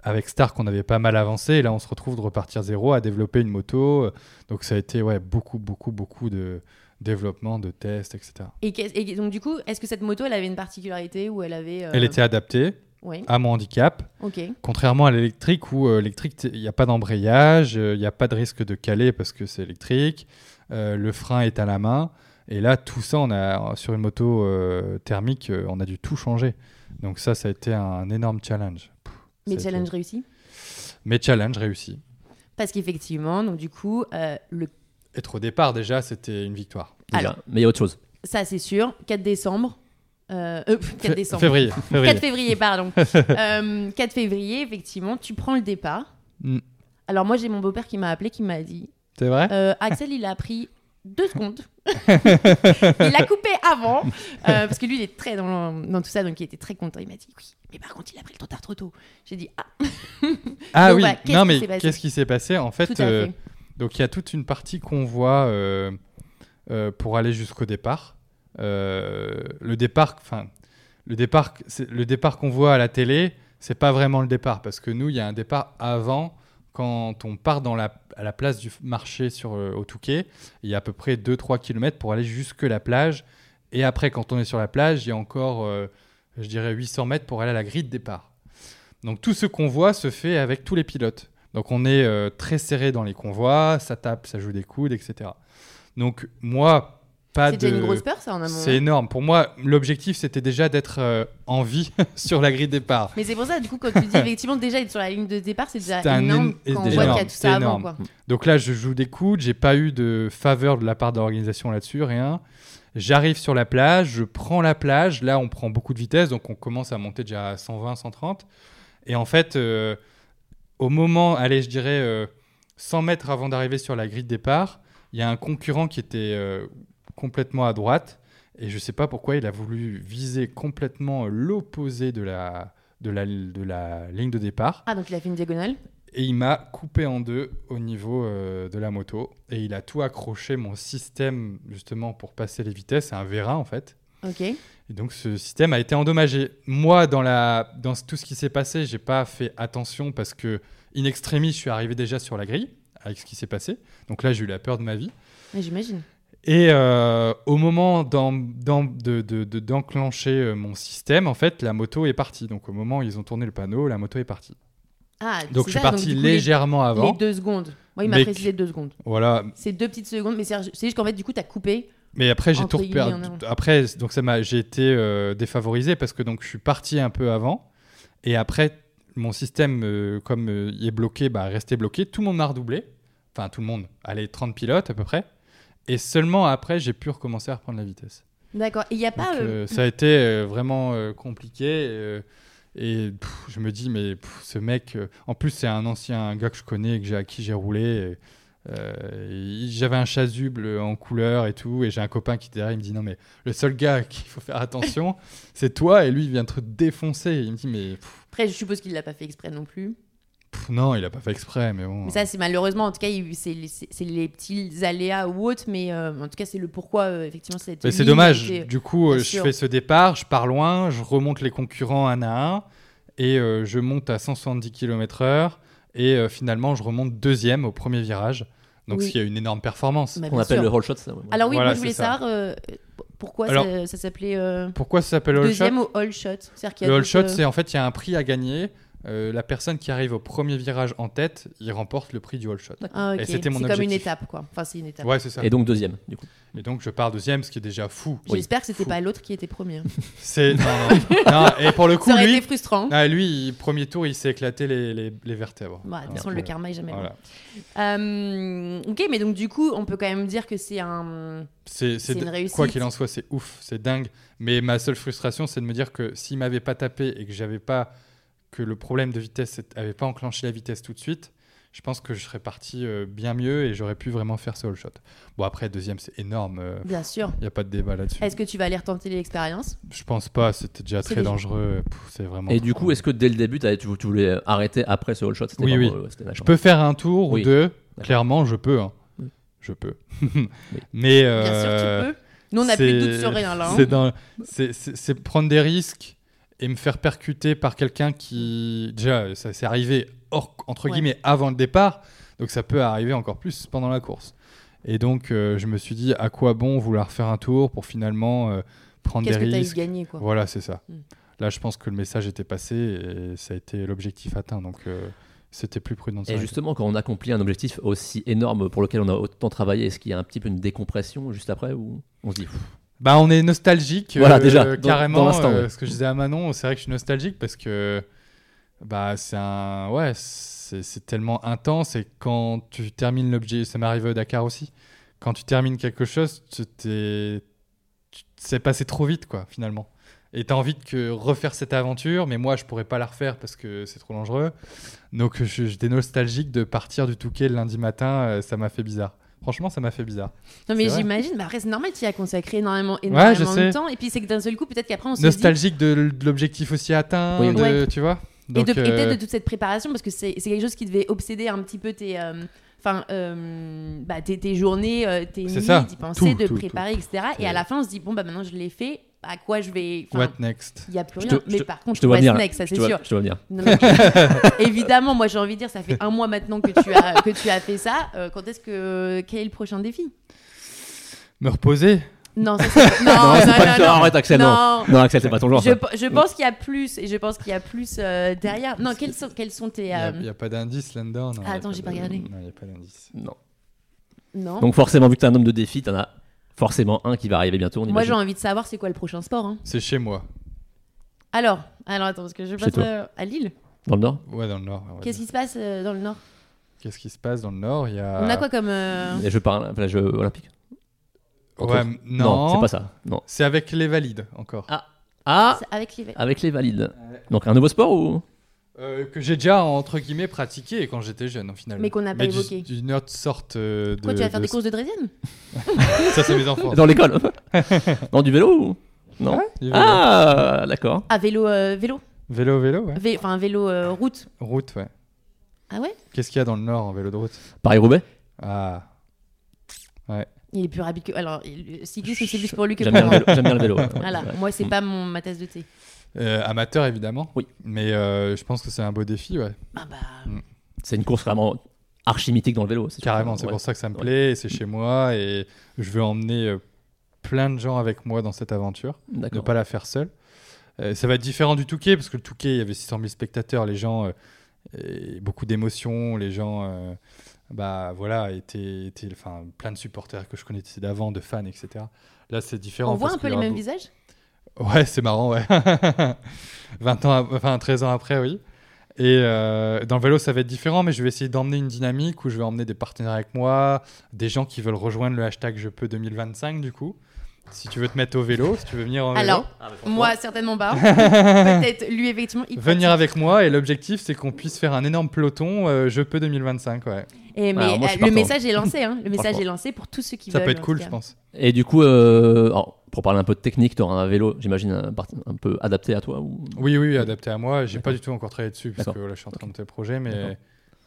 avec Stark, on avait pas mal avancé. Et là, on se retrouve de repartir zéro à développer une moto. Donc ça a été ouais, beaucoup, beaucoup, beaucoup de développement, de tests, etc. Et, donc, du coup, est-ce que cette moto, elle avait une particularité ou elle avait. euh, Elle était adaptée Oui, à mon handicap. ok. Contrairement à l'électrique où euh, l'électrique, t- il n'y a pas d'embrayage, euh, il n'y a pas de risque de caler parce que c'est électrique, euh, le frein est à la main. Et là, tout ça, on a, sur une moto euh, thermique, euh, on a dû tout changer. Donc ça, ça a été un énorme challenge. Pff, Mais ça a été- challenge réussi Mais challenge réussi. Parce qu'effectivement, donc du coup, euh, le... Être au départ, déjà, c'était une victoire. Déjà. Alors. Mais il y a autre chose. ça c'est sûr, 4 décembre. Euh, euh, 4 Fé- décembre. Février. février. 4 février, pardon. Euh, 4 février, effectivement, tu prends le départ. Mm. Alors moi, j'ai mon beau-père qui m'a appelé, qui m'a dit C'est vrai? euh, Axel, il a pris deux secondes. il a coupé avant, euh, parce que lui, il est très dans, dans tout ça, donc il était très content. Il m'a dit oui, mais par contre, il a pris le tard trop tôt. J'ai dit ah, Ah Donc oui, voilà, non qui mais s'est passé qu'est-ce qui s'est passé? En fait, euh, fait. Donc il y a toute une partie qu'on voit euh, pour aller jusqu'au départ. Le départ, enfin, le départ, le départ qu'on voit à la télé, c'est pas vraiment le départ parce que nous, il y a un départ avant quand on part à la place du marché sur euh, au Touquet. Il y a à peu près 2-3 km pour aller jusque la plage. Et après, quand on est sur la plage, il y a encore, euh, je dirais, 800 mètres pour aller à la grille de départ. Donc tout ce qu'on voit se fait avec tous les pilotes. Donc on est euh, très serré dans les convois, ça tape, ça joue des coudes, etc. Donc moi, pas C'est de. déjà une grosse peur, ça, en amont. C'est énorme. Pour moi, l'objectif, c'était déjà d'être euh, en vie sur la grille de départ. Mais c'est pour ça, du coup, quand tu dis effectivement déjà être sur la ligne de départ, c'est déjà C'est un énorme éno- quand on voit qu'il y a tout c'est ça avant. Quoi. Donc là, je joue des coudes. J'ai pas eu de faveur de la part de l'organisation là-dessus, rien. J'arrive sur la plage, je prends la plage. Là, on prend beaucoup de vitesse, donc on commence à monter déjà à 120, 130. Et en fait, euh, au moment, allez, je dirais euh, 100 mètres avant d'arriver sur la grille de départ, il y a un concurrent qui était euh, complètement à droite. Et je sais pas pourquoi il a voulu viser complètement l'opposé de la, de, la, de la ligne de départ. Ah, donc il a fait une diagonale Et il m'a coupé en deux au niveau euh, de la moto. Et il a tout accroché, mon système, justement, pour passer les vitesses. C'est un vérin, en fait. Ok. Et donc, ce système a été endommagé. Moi, dans, la, dans tout ce qui s'est passé, j'ai pas fait attention parce que, in extremis, je suis arrivé déjà sur la grille avec ce qui s'est passé. Donc là, j'ai eu la peur de ma vie. J'imagine. Et euh, au moment d'en- d'en- de- de- de- d'enclencher euh, mon système, en fait, la moto est partie. Donc au moment où ils ont tourné le panneau, la moto est partie. Ah, Donc c'est je suis parti les- légèrement avant. Les deux secondes. Moi, il m'a précisé deux secondes. Voilà, C'est deux petites secondes, mais c'est juste qu'en fait, du coup, t'as coupé. Mais après, j'ai tout perdu. Après, donc ça m'a, j'ai été euh, défavorisé parce que donc je suis parti un peu avant et après mon système euh, comme il est bloqué, bah resté bloqué. Tout le monde m'a redoublé. Enfin tout le monde. Allez, 30 pilotes à peu près. Et seulement après, j'ai pu recommencer à reprendre la vitesse. D'accord. Il n'y a pas. euh, euh, ça a été euh, vraiment euh, compliqué. et pff, je me dis, mais pff, ce mec, en plus, c'est un ancien gars que je connais, que j'ai, à qui j'ai roulé. J'avais un chasuble en couleur et tout. Et j'ai un copain qui derrière, il me dit, non, mais le seul gars à qui il faut faire attention, c'est toi. Et lui, il vient te défoncer. Il me dit, mais pff, Après, je suppose qu'il l'a pas fait exprès non plus. Pff, non, il a pas fait exprès. Mais bon. Mais ça, c'est malheureusement, en tout cas, c'est les, petits aléas ou autres, mais euh, en tout cas, c'est le pourquoi, euh, effectivement, cette Mais c'est dommage. était- Du coup, euh, je sûr. fais ce départ, je pars loin, je remonte les concurrents un à un et euh, je monte à 170 km/h et euh, finalement, je remonte deuxième au premier virage. Donc, Oui. ce qui a une énorme performance. Bah, On appelle sûr. le roll shot, ça. ouais. Alors oui, Voilà, moi, je voulais c'est ça. savoir euh, pourquoi Alors- ça, ça s'appelait euh, Pourquoi ça s'appelle all shot? deuxième au all shot? All euh, c'est en fait, il y a un prix à gagner. Euh, la personne qui arrive au premier virage en tête, il remporte le prix du all shot. Ah. Et c'était mon C'est comme une objectif. étape, quoi. Enfin, c'est une étape. Ouais, c'est ça. Et donc deuxième, du coup. Et donc, je pars deuxième, ce qui est déjà fou. Oui. J'espère que c'était pas l'autre qui était premier. C'est non, non. Non, et pour le coup, Ça aurait lui, été frustrant. ah, lui, premier tour, il s'est éclété les, les, les vertèbres. Bah, de toute façon, le karma est jamais bon. Voilà. Euh, ok, mais donc du coup, on peut quand même dire que c'est un. C'est, C'est c'est- une réussite. Quoi qu'il en soit, c'est ouf, c'est dingue. Mais ma seule frustration, c'est de me dire que s'il m'avait pas tapé et que j'avais pas que le problème de vitesse avait pas enclenché la vitesse tout de suite, je pense que je serais parti euh, bien mieux et j'aurais pu vraiment faire ce all shot. Bon après deuxième, c'est énorme. Bien sûr. Il y a pas de débat là-dessus. Est-ce que tu vas aller retenter l'expérience? Je pense pas. C'était déjà très dangereux. C'est vraiment. Et du coup, est-ce que dès le début, tu, tu voulais arrêter après ce all shot Oui, oui. je peux faire un tour Oui. ou deux. Clairement, je peux. hein. Oui. Je peux. Mais Bien sûr, euh, tu peux. Nous, on n'a plus de doute sur rien là. hein. C'est prendre des risques et me faire percuter par quelqu'un qui. Déjà, ça s'est arrivé hors, entre Ouais. guillemets avant le départ, donc ça peut arriver encore plus pendant la course. Et donc, euh, je me suis dit, à quoi bon vouloir faire un tour pour finalement euh, prendre Qu'est-ce des que tu as eu risques gagné quoi? Voilà, c'est ça. Mm. Là, je pense que le message était passé et ça a été l'objectif atteint, donc euh, c'était plus prudent. de Et justement, quand on accomplit un objectif aussi énorme pour lequel on a autant travaillé, est-ce qu'il y a un petit peu une décompression juste après ou on se dit Bah, on est nostalgique. Voilà, euh, déjà, carrément. dans euh, ouais. Ce que je disais à Manon, c'est vrai que je suis nostalgique parce que bah, c'est un. Ouais, c'est tellement intense et quand tu termines l'objet, ça m'est arrivé au Dakar aussi. Quand tu termines quelque chose, tu t'es. tu- C'est passé trop vite, quoi, finalement. Et t'as envie de que refaire cette aventure, mais moi, je pourrais pas la refaire parce que c'est trop dangereux. Donc, je- j'étais nostalgique de partir du Touquet le lundi matin. euh, ça m'a fait bizarre. Franchement, ça m'a fait bizarre. Non, mais j'imagine. Bah, après, c'est normal, tu y as consacré énormément, énormément je de temps. Et puis, c'est que d'un seul coup, peut-être qu'après, on se dit. nostalgique de, de l'objectif aussi atteint, Oui, oui. de- Ouais. tu vois. Et, de- et peut-être euh, de toute cette préparation, parce que c'est quelque chose qui devait obséder un petit peu tes. euh, Enfin, euh, bah, tes, tes journées, tes nuits, d'y penser, Tout, de tout, préparer, etc. Et à la fin, on se dit, bon, bah maintenant je l'ai fait, à quoi je vais. what next? Il n'y a plus rien. te- mais te- par contre, je te vois what's venir. next, ça je c'est te vois- sûr. je te vois venir. Non, mais- Évidemment, moi j'ai envie de dire, ça fait un mois maintenant que tu as, que tu as fait ça. Euh, quand est-ce que. Quel est le prochain défi? Me reposer? Non, ça, c'est- non, Non, c'est non, pas non, non. arrête, Axel, non. Non, Axel, c'est pas ton genre. Je, pense qu'il y a plus, et je pense qu'il y a plus euh, derrière. Non, quels sont, quels sont tes. Il euh, n'y a, pas d'indice là-dedans. Ah, attends, j'ai pas regardé. Non, il n'y a pas d'indice. Non. Non. Donc forcément, vu que t'es un homme de défi, t'en as Forcément, un qui va arriver bientôt. On Moi, j'ai envie de savoir c'est quoi le prochain sport. hein. C'est chez moi. Alors, alors attends, parce que je passe euh, à Lille. Dans le Nord Ouais, dans le nord. va Qu'est-ce qui se passe euh, dans le Nord? Qu'est-ce qui se passe dans le nord? Il y a. On a quoi comme. euh, Les Jeux, para- enfin, les Jeux Olympiques Entre Ouais, autres. non. c'est pas ça. Non. C'est avec les valides encore. Ah c'est Avec les. Avec les valides. Donc un nouveau sport ou? Euh, que j'ai déjà entre guillemets pratiqué quand j'étais jeune, au final. Mais qu'on n'a pas Mais évoqué. D'une autre sorte euh, de. Quoi, tu vas faire de- des courses de Dresden? Ça, c'est mes enfants. Dans l'école Non, du vélo ou? Non? Du vélo. Ah, d'accord. Ah, vélo, euh, vélo. Vélo, vélo, ouais. Vé- Enfin, vélo euh, route. Route, ouais. Ah ouais? Qu'est-ce qu'il y a dans le nord en vélo de route? Paris-Roubaix? Ah. Il est plus rapide que. Alors, cyclisme, c'est plus pour lui que pour moi. vélo. J'aime bien le vélo. ouais. Voilà, Ouais. moi, c'est Mm. pas mon, ma tasse de thé. Euh, amateur, évidemment. Oui. Mais euh, je pense que c'est un beau défi, ouais. Ah bah. C'est une course vraiment archi mythique dans le vélo. Carrément, c'est Ouais. pour ça que ça me plaît, c'est chez moi, et je veux emmener euh, plein de gens avec moi dans cette aventure, ne pas la faire seule. Euh, ça va être différent du Touquet, parce que le Touquet, il y avait 600 000 spectateurs, les gens, euh, et beaucoup d'émotions, les gens, euh, bah voilà, étaient, étaient, enfin, plein de supporters que je connaissais d'avant, de fans, etc. Là, c'est différent. On voit parce un peu les mêmes beau- visages? Ouais, c'est marrant, ouais. 20 ans, enfin 13 ans après, oui. Et euh, dans le vélo, ça va être différent, mais je vais essayer d'emmener une dynamique où je vais emmener des partenaires avec moi, des gens qui veulent rejoindre le hashtag Je peux 2025, du coup. Si tu veux te mettre au vélo, si tu veux venir en vélo, Alors, Ah, franchement, moi, certainement pas. Peut-être lui, effectivement. il venir avec moi. Et l'objectif, c'est qu'on puisse faire un énorme peloton euh, Je peux 2025, ouais. Et, mais Alors, moi, je euh, le message est lancé. Hein. Le message est lancé pour tous ceux qui Ça veulent. peut être cool, je pense. Et du coup, euh, alors, pour parler un peu de technique, tu auras un vélo, j'imagine, un, peu adapté à toi ou... Oui, oui, adapté à moi. J'ai pas du tout encore travaillé dessus, parce que là, je suis en train de monter le projet, mais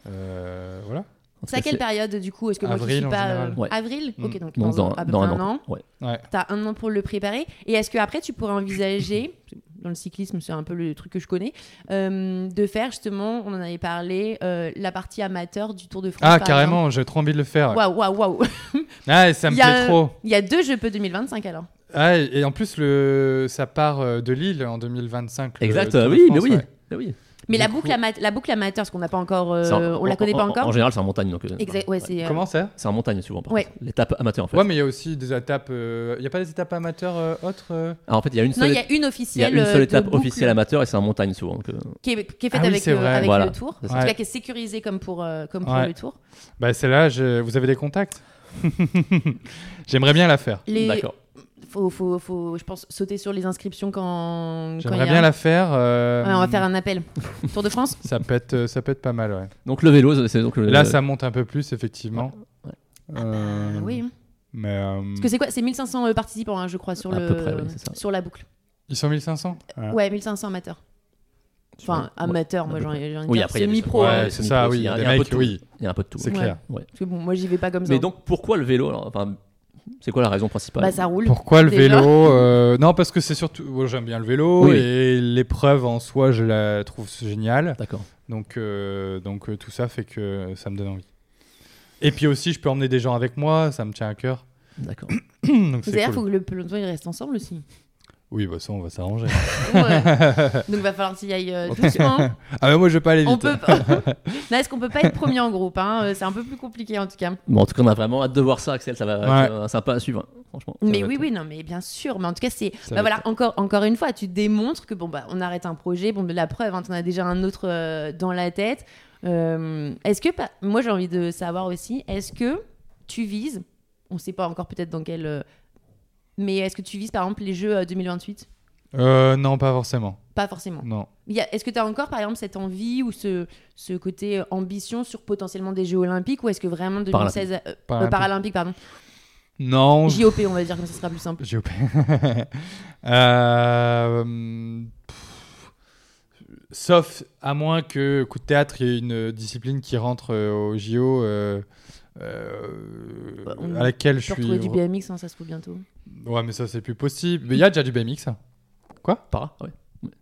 euh, voilà. C'est à que quelle période du coup Est-ce que moi je Avril, suis pas euh, Ouais. avril Mm. Ok, donc, Donc dans, dans, à peu dans près un an. Ouais. Ouais. T'as un an pour le préparer. Et est-ce que après tu pourrais envisager, dans le cyclisme c'est un peu le truc que je connais, euh, de faire justement, on en avait parlé, euh, la partie amateur du Tour de France. Ah, carrément, j'ai trop envie de le faire. Waouh, waouh, waouh. Ah, ça me plaît trop. Il y a deux Jeux peu 2025 alors. Ah, et en plus, le... ça part euh, de Lille en 2025. le Exact, de oui, mais France, oui. ouais. mais oui. Mais Du la coup- boucle, la boucle amateur, parce qu'on n'a pas encore, euh, C'est en- on la en- connaît pas en- encore. En général, c'est en montagne. Donc, euh, Exact, ouais, c'est. euh, Comment ça? C'est en montagne souvent. Ouais. L'étape amateur en fait. Ouais, mais il y a aussi des étapes. Il n'y a pas des étapes amateurs euh, autres euh? Ah, en fait, il y a une Non, seule, il y a une il y a officielle. une euh, seule étape boucle officielle amateur et c'est en montagne souvent. donc, euh, Qui est, qui est faite Ah oui, avec, c'est le, vrai. avec Voilà. le tour. C'est En tout cas, qui est sécurisée comme pour, euh, comme pour Ouais. le tour. Bah, celle-là, je... vous avez des contacts? J'aimerais bien la faire. D'accord. Faut, faut, faut, je pense, sauter sur les inscriptions quand. J'aimerais y a- bien la faire. euh, Ouais, on va faire un appel. Tour de France Ça peut, être, ça peut être pas mal, ouais. Donc le vélo, c'est donc le- Là, ça monte un peu plus, effectivement. Ouais. Euh, Ah Oui. Mais euh, Parce que c'est quoi? C'est 1500 euh, participants, hein, je crois, sur, À le... peu près, oui, c'est ça. sur la boucle. ils sont 1500 Ouais. Ouais, 1500 amateurs. Enfin, Ouais. amateur, moi à peu j'en ai, j'en ai Oui, dire semi-pro. Ouais. Ouais, c'est ça, oui. il y a- un peu de tout. de. C'est Ouais. clair. Ouais. Parce que bon, moi j'y vais pas comme ça. Mais donc pourquoi le vélo alors Enfin, c'est quoi la raison principale bah ça roule. Pourquoi le Déjà. vélo euh, Non, parce que c'est surtout. J'aime bien le vélo Oui. et l'épreuve en soi, je la trouve géniale. D'accord. Donc, euh, donc euh, tout ça fait que ça me donne envie. Et puis aussi, je peux emmener des gens avec moi, ça me tient à cœur. D'accord. donc c'est D'ailleurs, cool. faut que le peloton il reste ensemble aussi. Oui, bah ça, on va s'arranger. Ouais. Donc va falloir qu'il y aille euh, doucement. hein. ah, mais moi, je vais pas aller On vite. peut pas. Non, est-ce qu'on peut pas être premier en groupe hein euh, C'est un peu plus compliqué en tout cas. Bon, en tout cas, on a vraiment hâte de voir ça, Axel. Ça va Ouais. être euh, sympa à suivre, hein, franchement. Mais oui, être- oui, non, mais bien sûr. Mais en tout cas, c'est. Bah voilà, encore, encore une fois, tu démontres que bon bah on arrête un projet. Bon, de la preuve, hein, tu en as déjà un autre euh, dans la tête. Euh, est-ce que moi j'ai envie de savoir aussi, est-ce que tu vises, on sait pas encore peut-être dans quel, euh, mais est-ce que tu vises par exemple les Jeux euh, 2028 Euh, non, pas forcément. Pas forcément. Non. Est-ce que tu as encore, par exemple, cette envie ou ce, ce côté euh, ambition sur potentiellement des Jeux Olympiques ou est-ce que vraiment 2016 euh, euh, Paralympique. Paralympiques, pardon, Non. JOP, on va dire comme ça sera plus simple. JOP. Euh, Sauf à moins que coup de théâtre, il y ait une discipline qui rentre euh, au JO euh, euh, Bah, à laquelle Je suis. retrouver du BMX, hein, ça se trouve bientôt. Ouais, mais ça c'est plus possible. Mais il y a déjà du BMX. Para, ouais.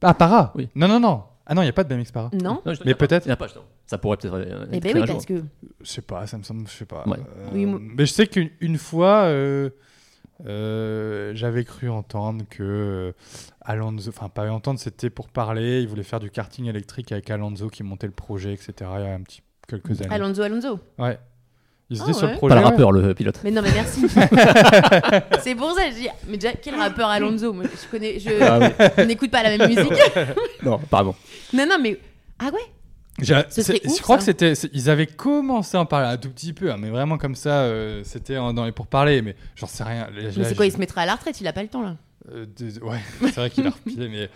Ah, para? Oui. Non, non, non. Ah non, il n'y a pas de BMX para. Non Mais a pas. peut-être. Il y en a pas, justement. Ça pourrait peut-être. euh, Eh être ben créé oui, un parce jour. que Je sais pas, ça me semble, je sais pas. Ouais. Euh, Oui, moi- Mais je sais qu'une une fois, euh, euh, j'avais cru entendre que euh, Alonso, enfin pas entendre, c'était pour parler, il voulait faire du karting électrique avec Alonso qui montait le projet, etc. Il y a un petit quelques années. Alonso, Alonso. Ouais. Ils Ah étaient sur ouais. le projet. Pas le rappeur, le pilote. Mais non, mais merci. c'est pour ça, je dis, mais déjà, quel rappeur Alonso? Moi, je connais, je, Ah oui. je n'écoute pas la même musique. Non, pardon. non, non, mais. Ah ouais? Ouf, je crois que c'était, ils avaient commencé à en parler un tout petit peu, hein, mais vraiment comme ça, euh, c'était dans les pourparlers, mais j'en sais rien. Là, Mais c'est quoi, il se mettra à la retraite, il a pas le temps là. euh, de- ouais, c'est vrai qu'il a repilé, mais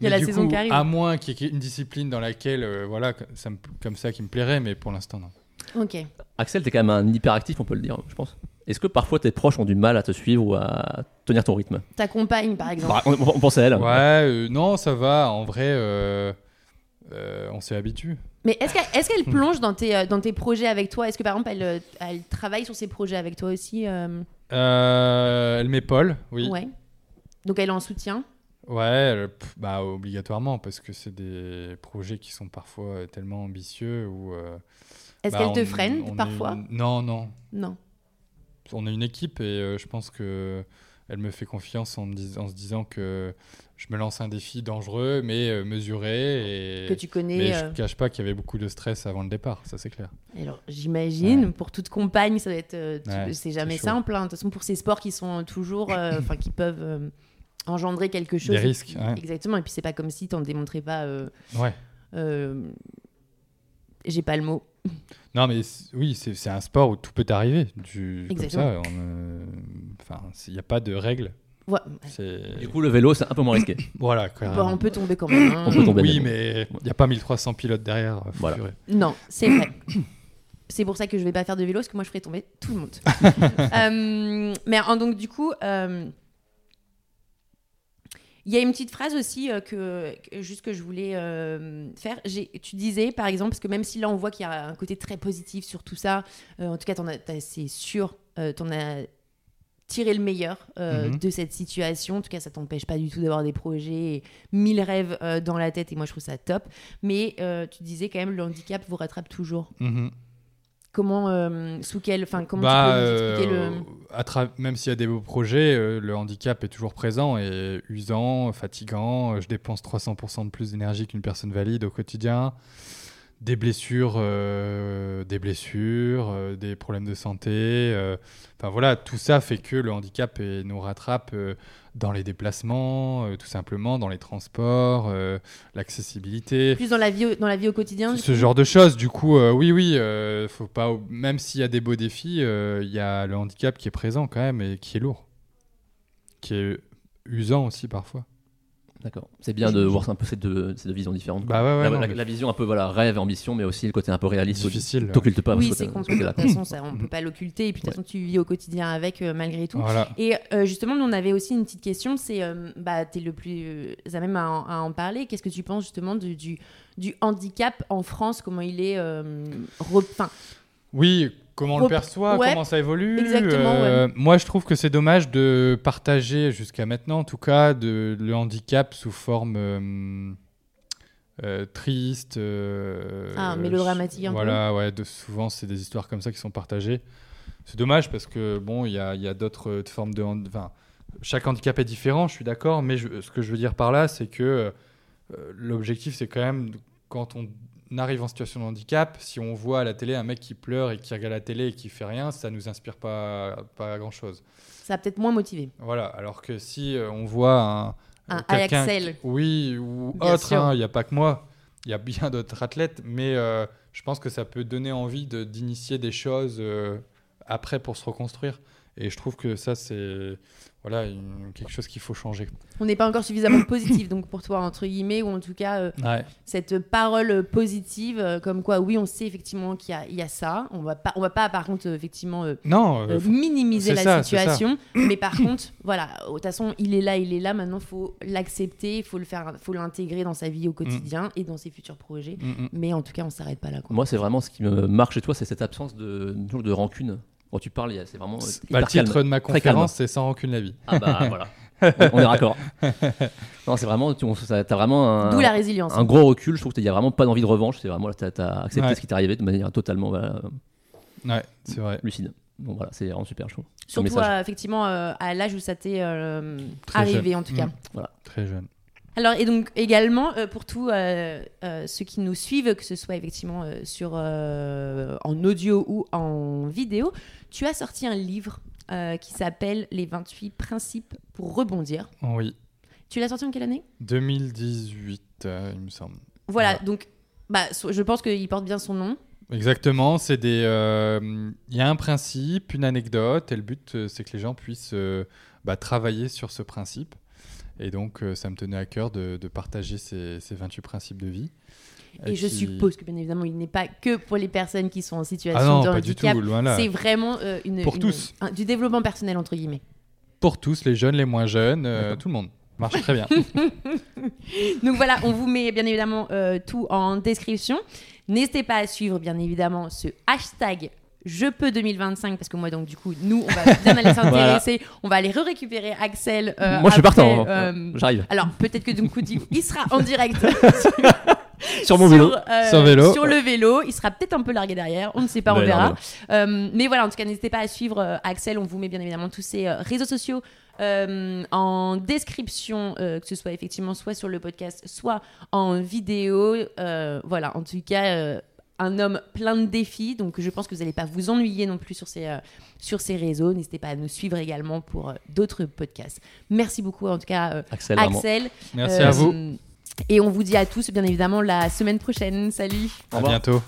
Il y a la saison coup, qui arrive. À moins qu'il y ait une discipline dans laquelle, euh, voilà, ça me- comme ça qui me plairait, mais pour l'instant non. Ok. Axel, t'es quand même un hyperactif, on peut le dire, je pense. Est-ce que parfois tes proches ont du mal à te suivre ou à tenir ton rythme? Ta compagne, par exemple. Bah, on, on pense à elle. Ouais, euh, non, ça va. En vrai, euh, euh, on s'y habitue. Mais est-ce qu'elle est-ce qu'elle plonge dans tes, dans tes projets avec toi? Est-ce que par exemple, elle, elle travaille sur ses projets avec toi aussi euh, Euh, elle m'épaule, oui. Ouais. Donc elle est en soutien? Ouais, elle- pff, bah obligatoirement parce que c'est des projets qui sont parfois tellement ambitieux ou. Euh, Est-ce bah, qu'elle te freine est parfois Non, non. Non. On est une équipe et euh, je pense que elle me fait confiance en, me dis- en se disant que je me lance un défi dangereux mais euh, mesuré et. Que tu connais. Mais euh, je ne cache pas qu'il y avait beaucoup de stress avant le départ, ça c'est clair. Alors, j'imagine, Ouais. pour toute compagne, ça doit être. euh, tu- Ouais, c'est jamais simple. hein. De toute façon, pour ces sports qui sont toujours. euh, Enfin, qui peuvent euh, engendrer quelque chose. Des risques, ouais. Exactement. Et puis, c'est pas comme si t'en démontrais pas. euh, Ouais. euh, J'ai pas le mot. Non, mais oui, c'est un sport où tout peut arriver. Du, comme Exactement. ça, on, euh, enfin, il n'y a pas de règles. Ouais. Du coup, le vélo, c'est un peu moins risqué. voilà. Bon, carrément. on peut tomber quand même. hein. On peut tomber. Oui, mais il n'y a pas 1300 pilotes derrière. faut Voilà. Non, c'est vrai. C'est pour ça que je vais pas faire de vélo, parce que moi je ferai tomber tout le monde. Euh, mais donc du coup, euh, il y a une petite phrase aussi euh, que, que- juste que je voulais euh, faire. Tu disais par exemple, parce que même si là on voit qu'il y a un côté très positif sur tout ça, euh, en tout cas t'en as- t'as- c'est sûr, euh, t'en as tiré le meilleur euh, Mhm. de cette situation. En tout cas, ça t'empêche pas du tout d'avoir des projets, et mille rêves euh, dans la tête, et moi je trouve ça top. Mais euh, tu disais quand même le handicap vous rattrape toujours. Mhm. Comment, euh, sous quel, enfin, comment Bah, tu peux nous expliquer euh, à tra- Même s'il y a des beaux projets, euh, le handicap est toujours présent et usant, fatigant. Je dépense 300% de plus d'énergie qu'une personne valide au quotidien. Des blessures, des blessures, des problèmes de santé. Enfin voilà, tout ça fait que le handicap est- nous rattrape dans les déplacements, euh, tout simplement, dans les transports, euh, l'accessibilité. plus dans la vie, au- dans la vie au quotidien Ce genre de choses, du coup, euh, oui, oui, faut pas, même s'il y a des beaux défis, il y a le handicap qui est présent quand même et qui est lourd, qui est usant aussi parfois. D'accord. C'est bien de voir un peu ces deux, ces deux visions différentes. Bah ouais, ouais, la, non, la- mais- la vision un peu voilà, rêve, ambition, mais aussi le côté un peu réaliste. Difficile. T'occultes pas. Oui, ce c'est côté-là. De toute façon, ça, on peut pas l'occulter. Et puis de toute façon, tu vis au quotidien avec euh, malgré tout. Voilà. Et euh, justement, nous, on avait aussi une petite question. C'est, euh, bah, t'es le plus euh, à même à, en- à en parler. Qu'est-ce que tu penses justement du, du, du handicap en France Comment il est euh, re- enfin, Oui, comment on le perçoit, ouais, comment ça évolue. exactement, euh, Moi, je trouve que c'est dommage de partager, jusqu'à maintenant en tout cas, de, le handicap sous forme euh, euh, triste. Ah, mélodramatique un peu. Voilà, ouais, de, souvent, c'est des histoires comme ça qui sont partagées. C'est dommage parce que, bon, il y a, il y a d'autres formes de. Enfin, chaque handicap est différent, je suis d'accord, mais je- ce que je veux dire par là, c'est que l'objectif, c'est quand même, quand on arrive en situation de handicap, si on voit à la télé un mec qui pleure et qui regarde la télé et qui fait rien, ça nous inspire pas, pas grand chose. ça a peut-être moins motivé. Voilà, alors que si euh, on voit un. Un euh, Axel. qui- Oui, ou Bien autre, hein, il n'y a pas que moi. Il y a bien d'autres athlètes, mais euh, je pense que ça peut donner envie de- d'initier des choses euh, après pour se reconstruire. Et je trouve que ça, c'est voilà, une- quelque chose qu'il faut changer. On n'est pas encore suffisamment positif, donc pour toi, entre guillemets, ou en tout cas, euh, Ouais. cette parole positive, euh, comme quoi, oui, on sait effectivement qu'il y a, il y a ça. On va pas, on va pas, par contre, euh, effectivement, euh, Non, euh, euh, faut- minimiser la ça, situation. Mais par contre, voilà, de toute façon, il est là, il est là. Maintenant, faut l'accepter, il faut le faire, faut l'intégrer dans sa vie au quotidien et dans ses futurs projets. Mm, mm. Mais en tout cas, on s'arrête pas là. Quoi. Moi, c'est vraiment ce qui me marque chez toi, c'est cette absence de, de rancune. Quand tu parles, c'est vraiment. Bah, le calme. titre de ma conférence, c'est Sans rancune la vie. Ah bah voilà. On on est raccord. Non, c'est vraiment. Tu as vraiment un, D'où la résilience. un gros recul. Je trouve qu'il n'y a vraiment pas d'envie de revanche. C'est vraiment. Tu as, accepté Ouais. ce qui t'est arrivé de manière totalement voilà, Ouais, c'est vrai. lucide. Donc voilà, c'est vraiment super, je trouve. Surtout, euh, effectivement, euh, à l'âge où ça t'est euh, arrivé, jeune. en tout cas. Mm. Très jeune. Alors, et donc également, euh, pour tous euh, euh, ceux qui nous suivent, que ce soit effectivement sur, en audio ou en vidéo, tu as sorti un livre qui s'appelle Les 28 principes pour rebondir. Oui, Tu l'as sorti en quelle année? 2018, euh, il me semble. Voilà, Voilà. donc bah, so- je pense qu'il porte bien son nom. Exactement, c'est des. Il y a un principe, une anecdote, et le but, c'est que les gens puissent bah, travailler sur ce principe. Et donc, euh, ça me tenait à cœur de, de partager ces, ces 28 principes de vie. Et je qui- suppose que bien évidemment, il n'est pas que pour les personnes qui sont en situation Ah non, de pas du tout, handicap. loin là. C'est vraiment euh, une, Pour une- tous. un- du développement personnel entre guillemets. Pour tous, les jeunes, les moins jeunes, euh, tout le monde. Marche très bien. Donc voilà, on vous met bien évidemment euh, tout en description. N'hésitez pas à suivre bien évidemment ce hashtag je peux 2025 parce que moi donc du coup nous on va bien aller s'intéresser, on va aller récupérer Axel. euh, Moi, je suis partant. hein. euh, J'arrive. alors peut-être que donc il il sera en direct Sur mon vélo. euh, Sur vélo. sur le vélo. Il sera peut-être un peu largué derrière, on ne sait pas, on verra. mais Euh, mais voilà, en tout cas, n'hésitez pas à suivre euh, Axel. On vous met bien évidemment tous ses euh, réseaux sociaux euh, en description, euh, que ce soit effectivement soit sur le podcast, soit en vidéo. Euh, voilà, en tout cas. Un homme plein de défis, donc je pense que vous n'allez pas vous ennuyer non plus sur ces, euh, sur ces réseaux. N'hésitez pas à nous suivre également pour euh, d'autres podcasts. Merci beaucoup en tout cas, euh, Axel. Axel. Merci à vous. Et on vous dit à tous, bien évidemment, la semaine prochaine. Salut Au À bientôt.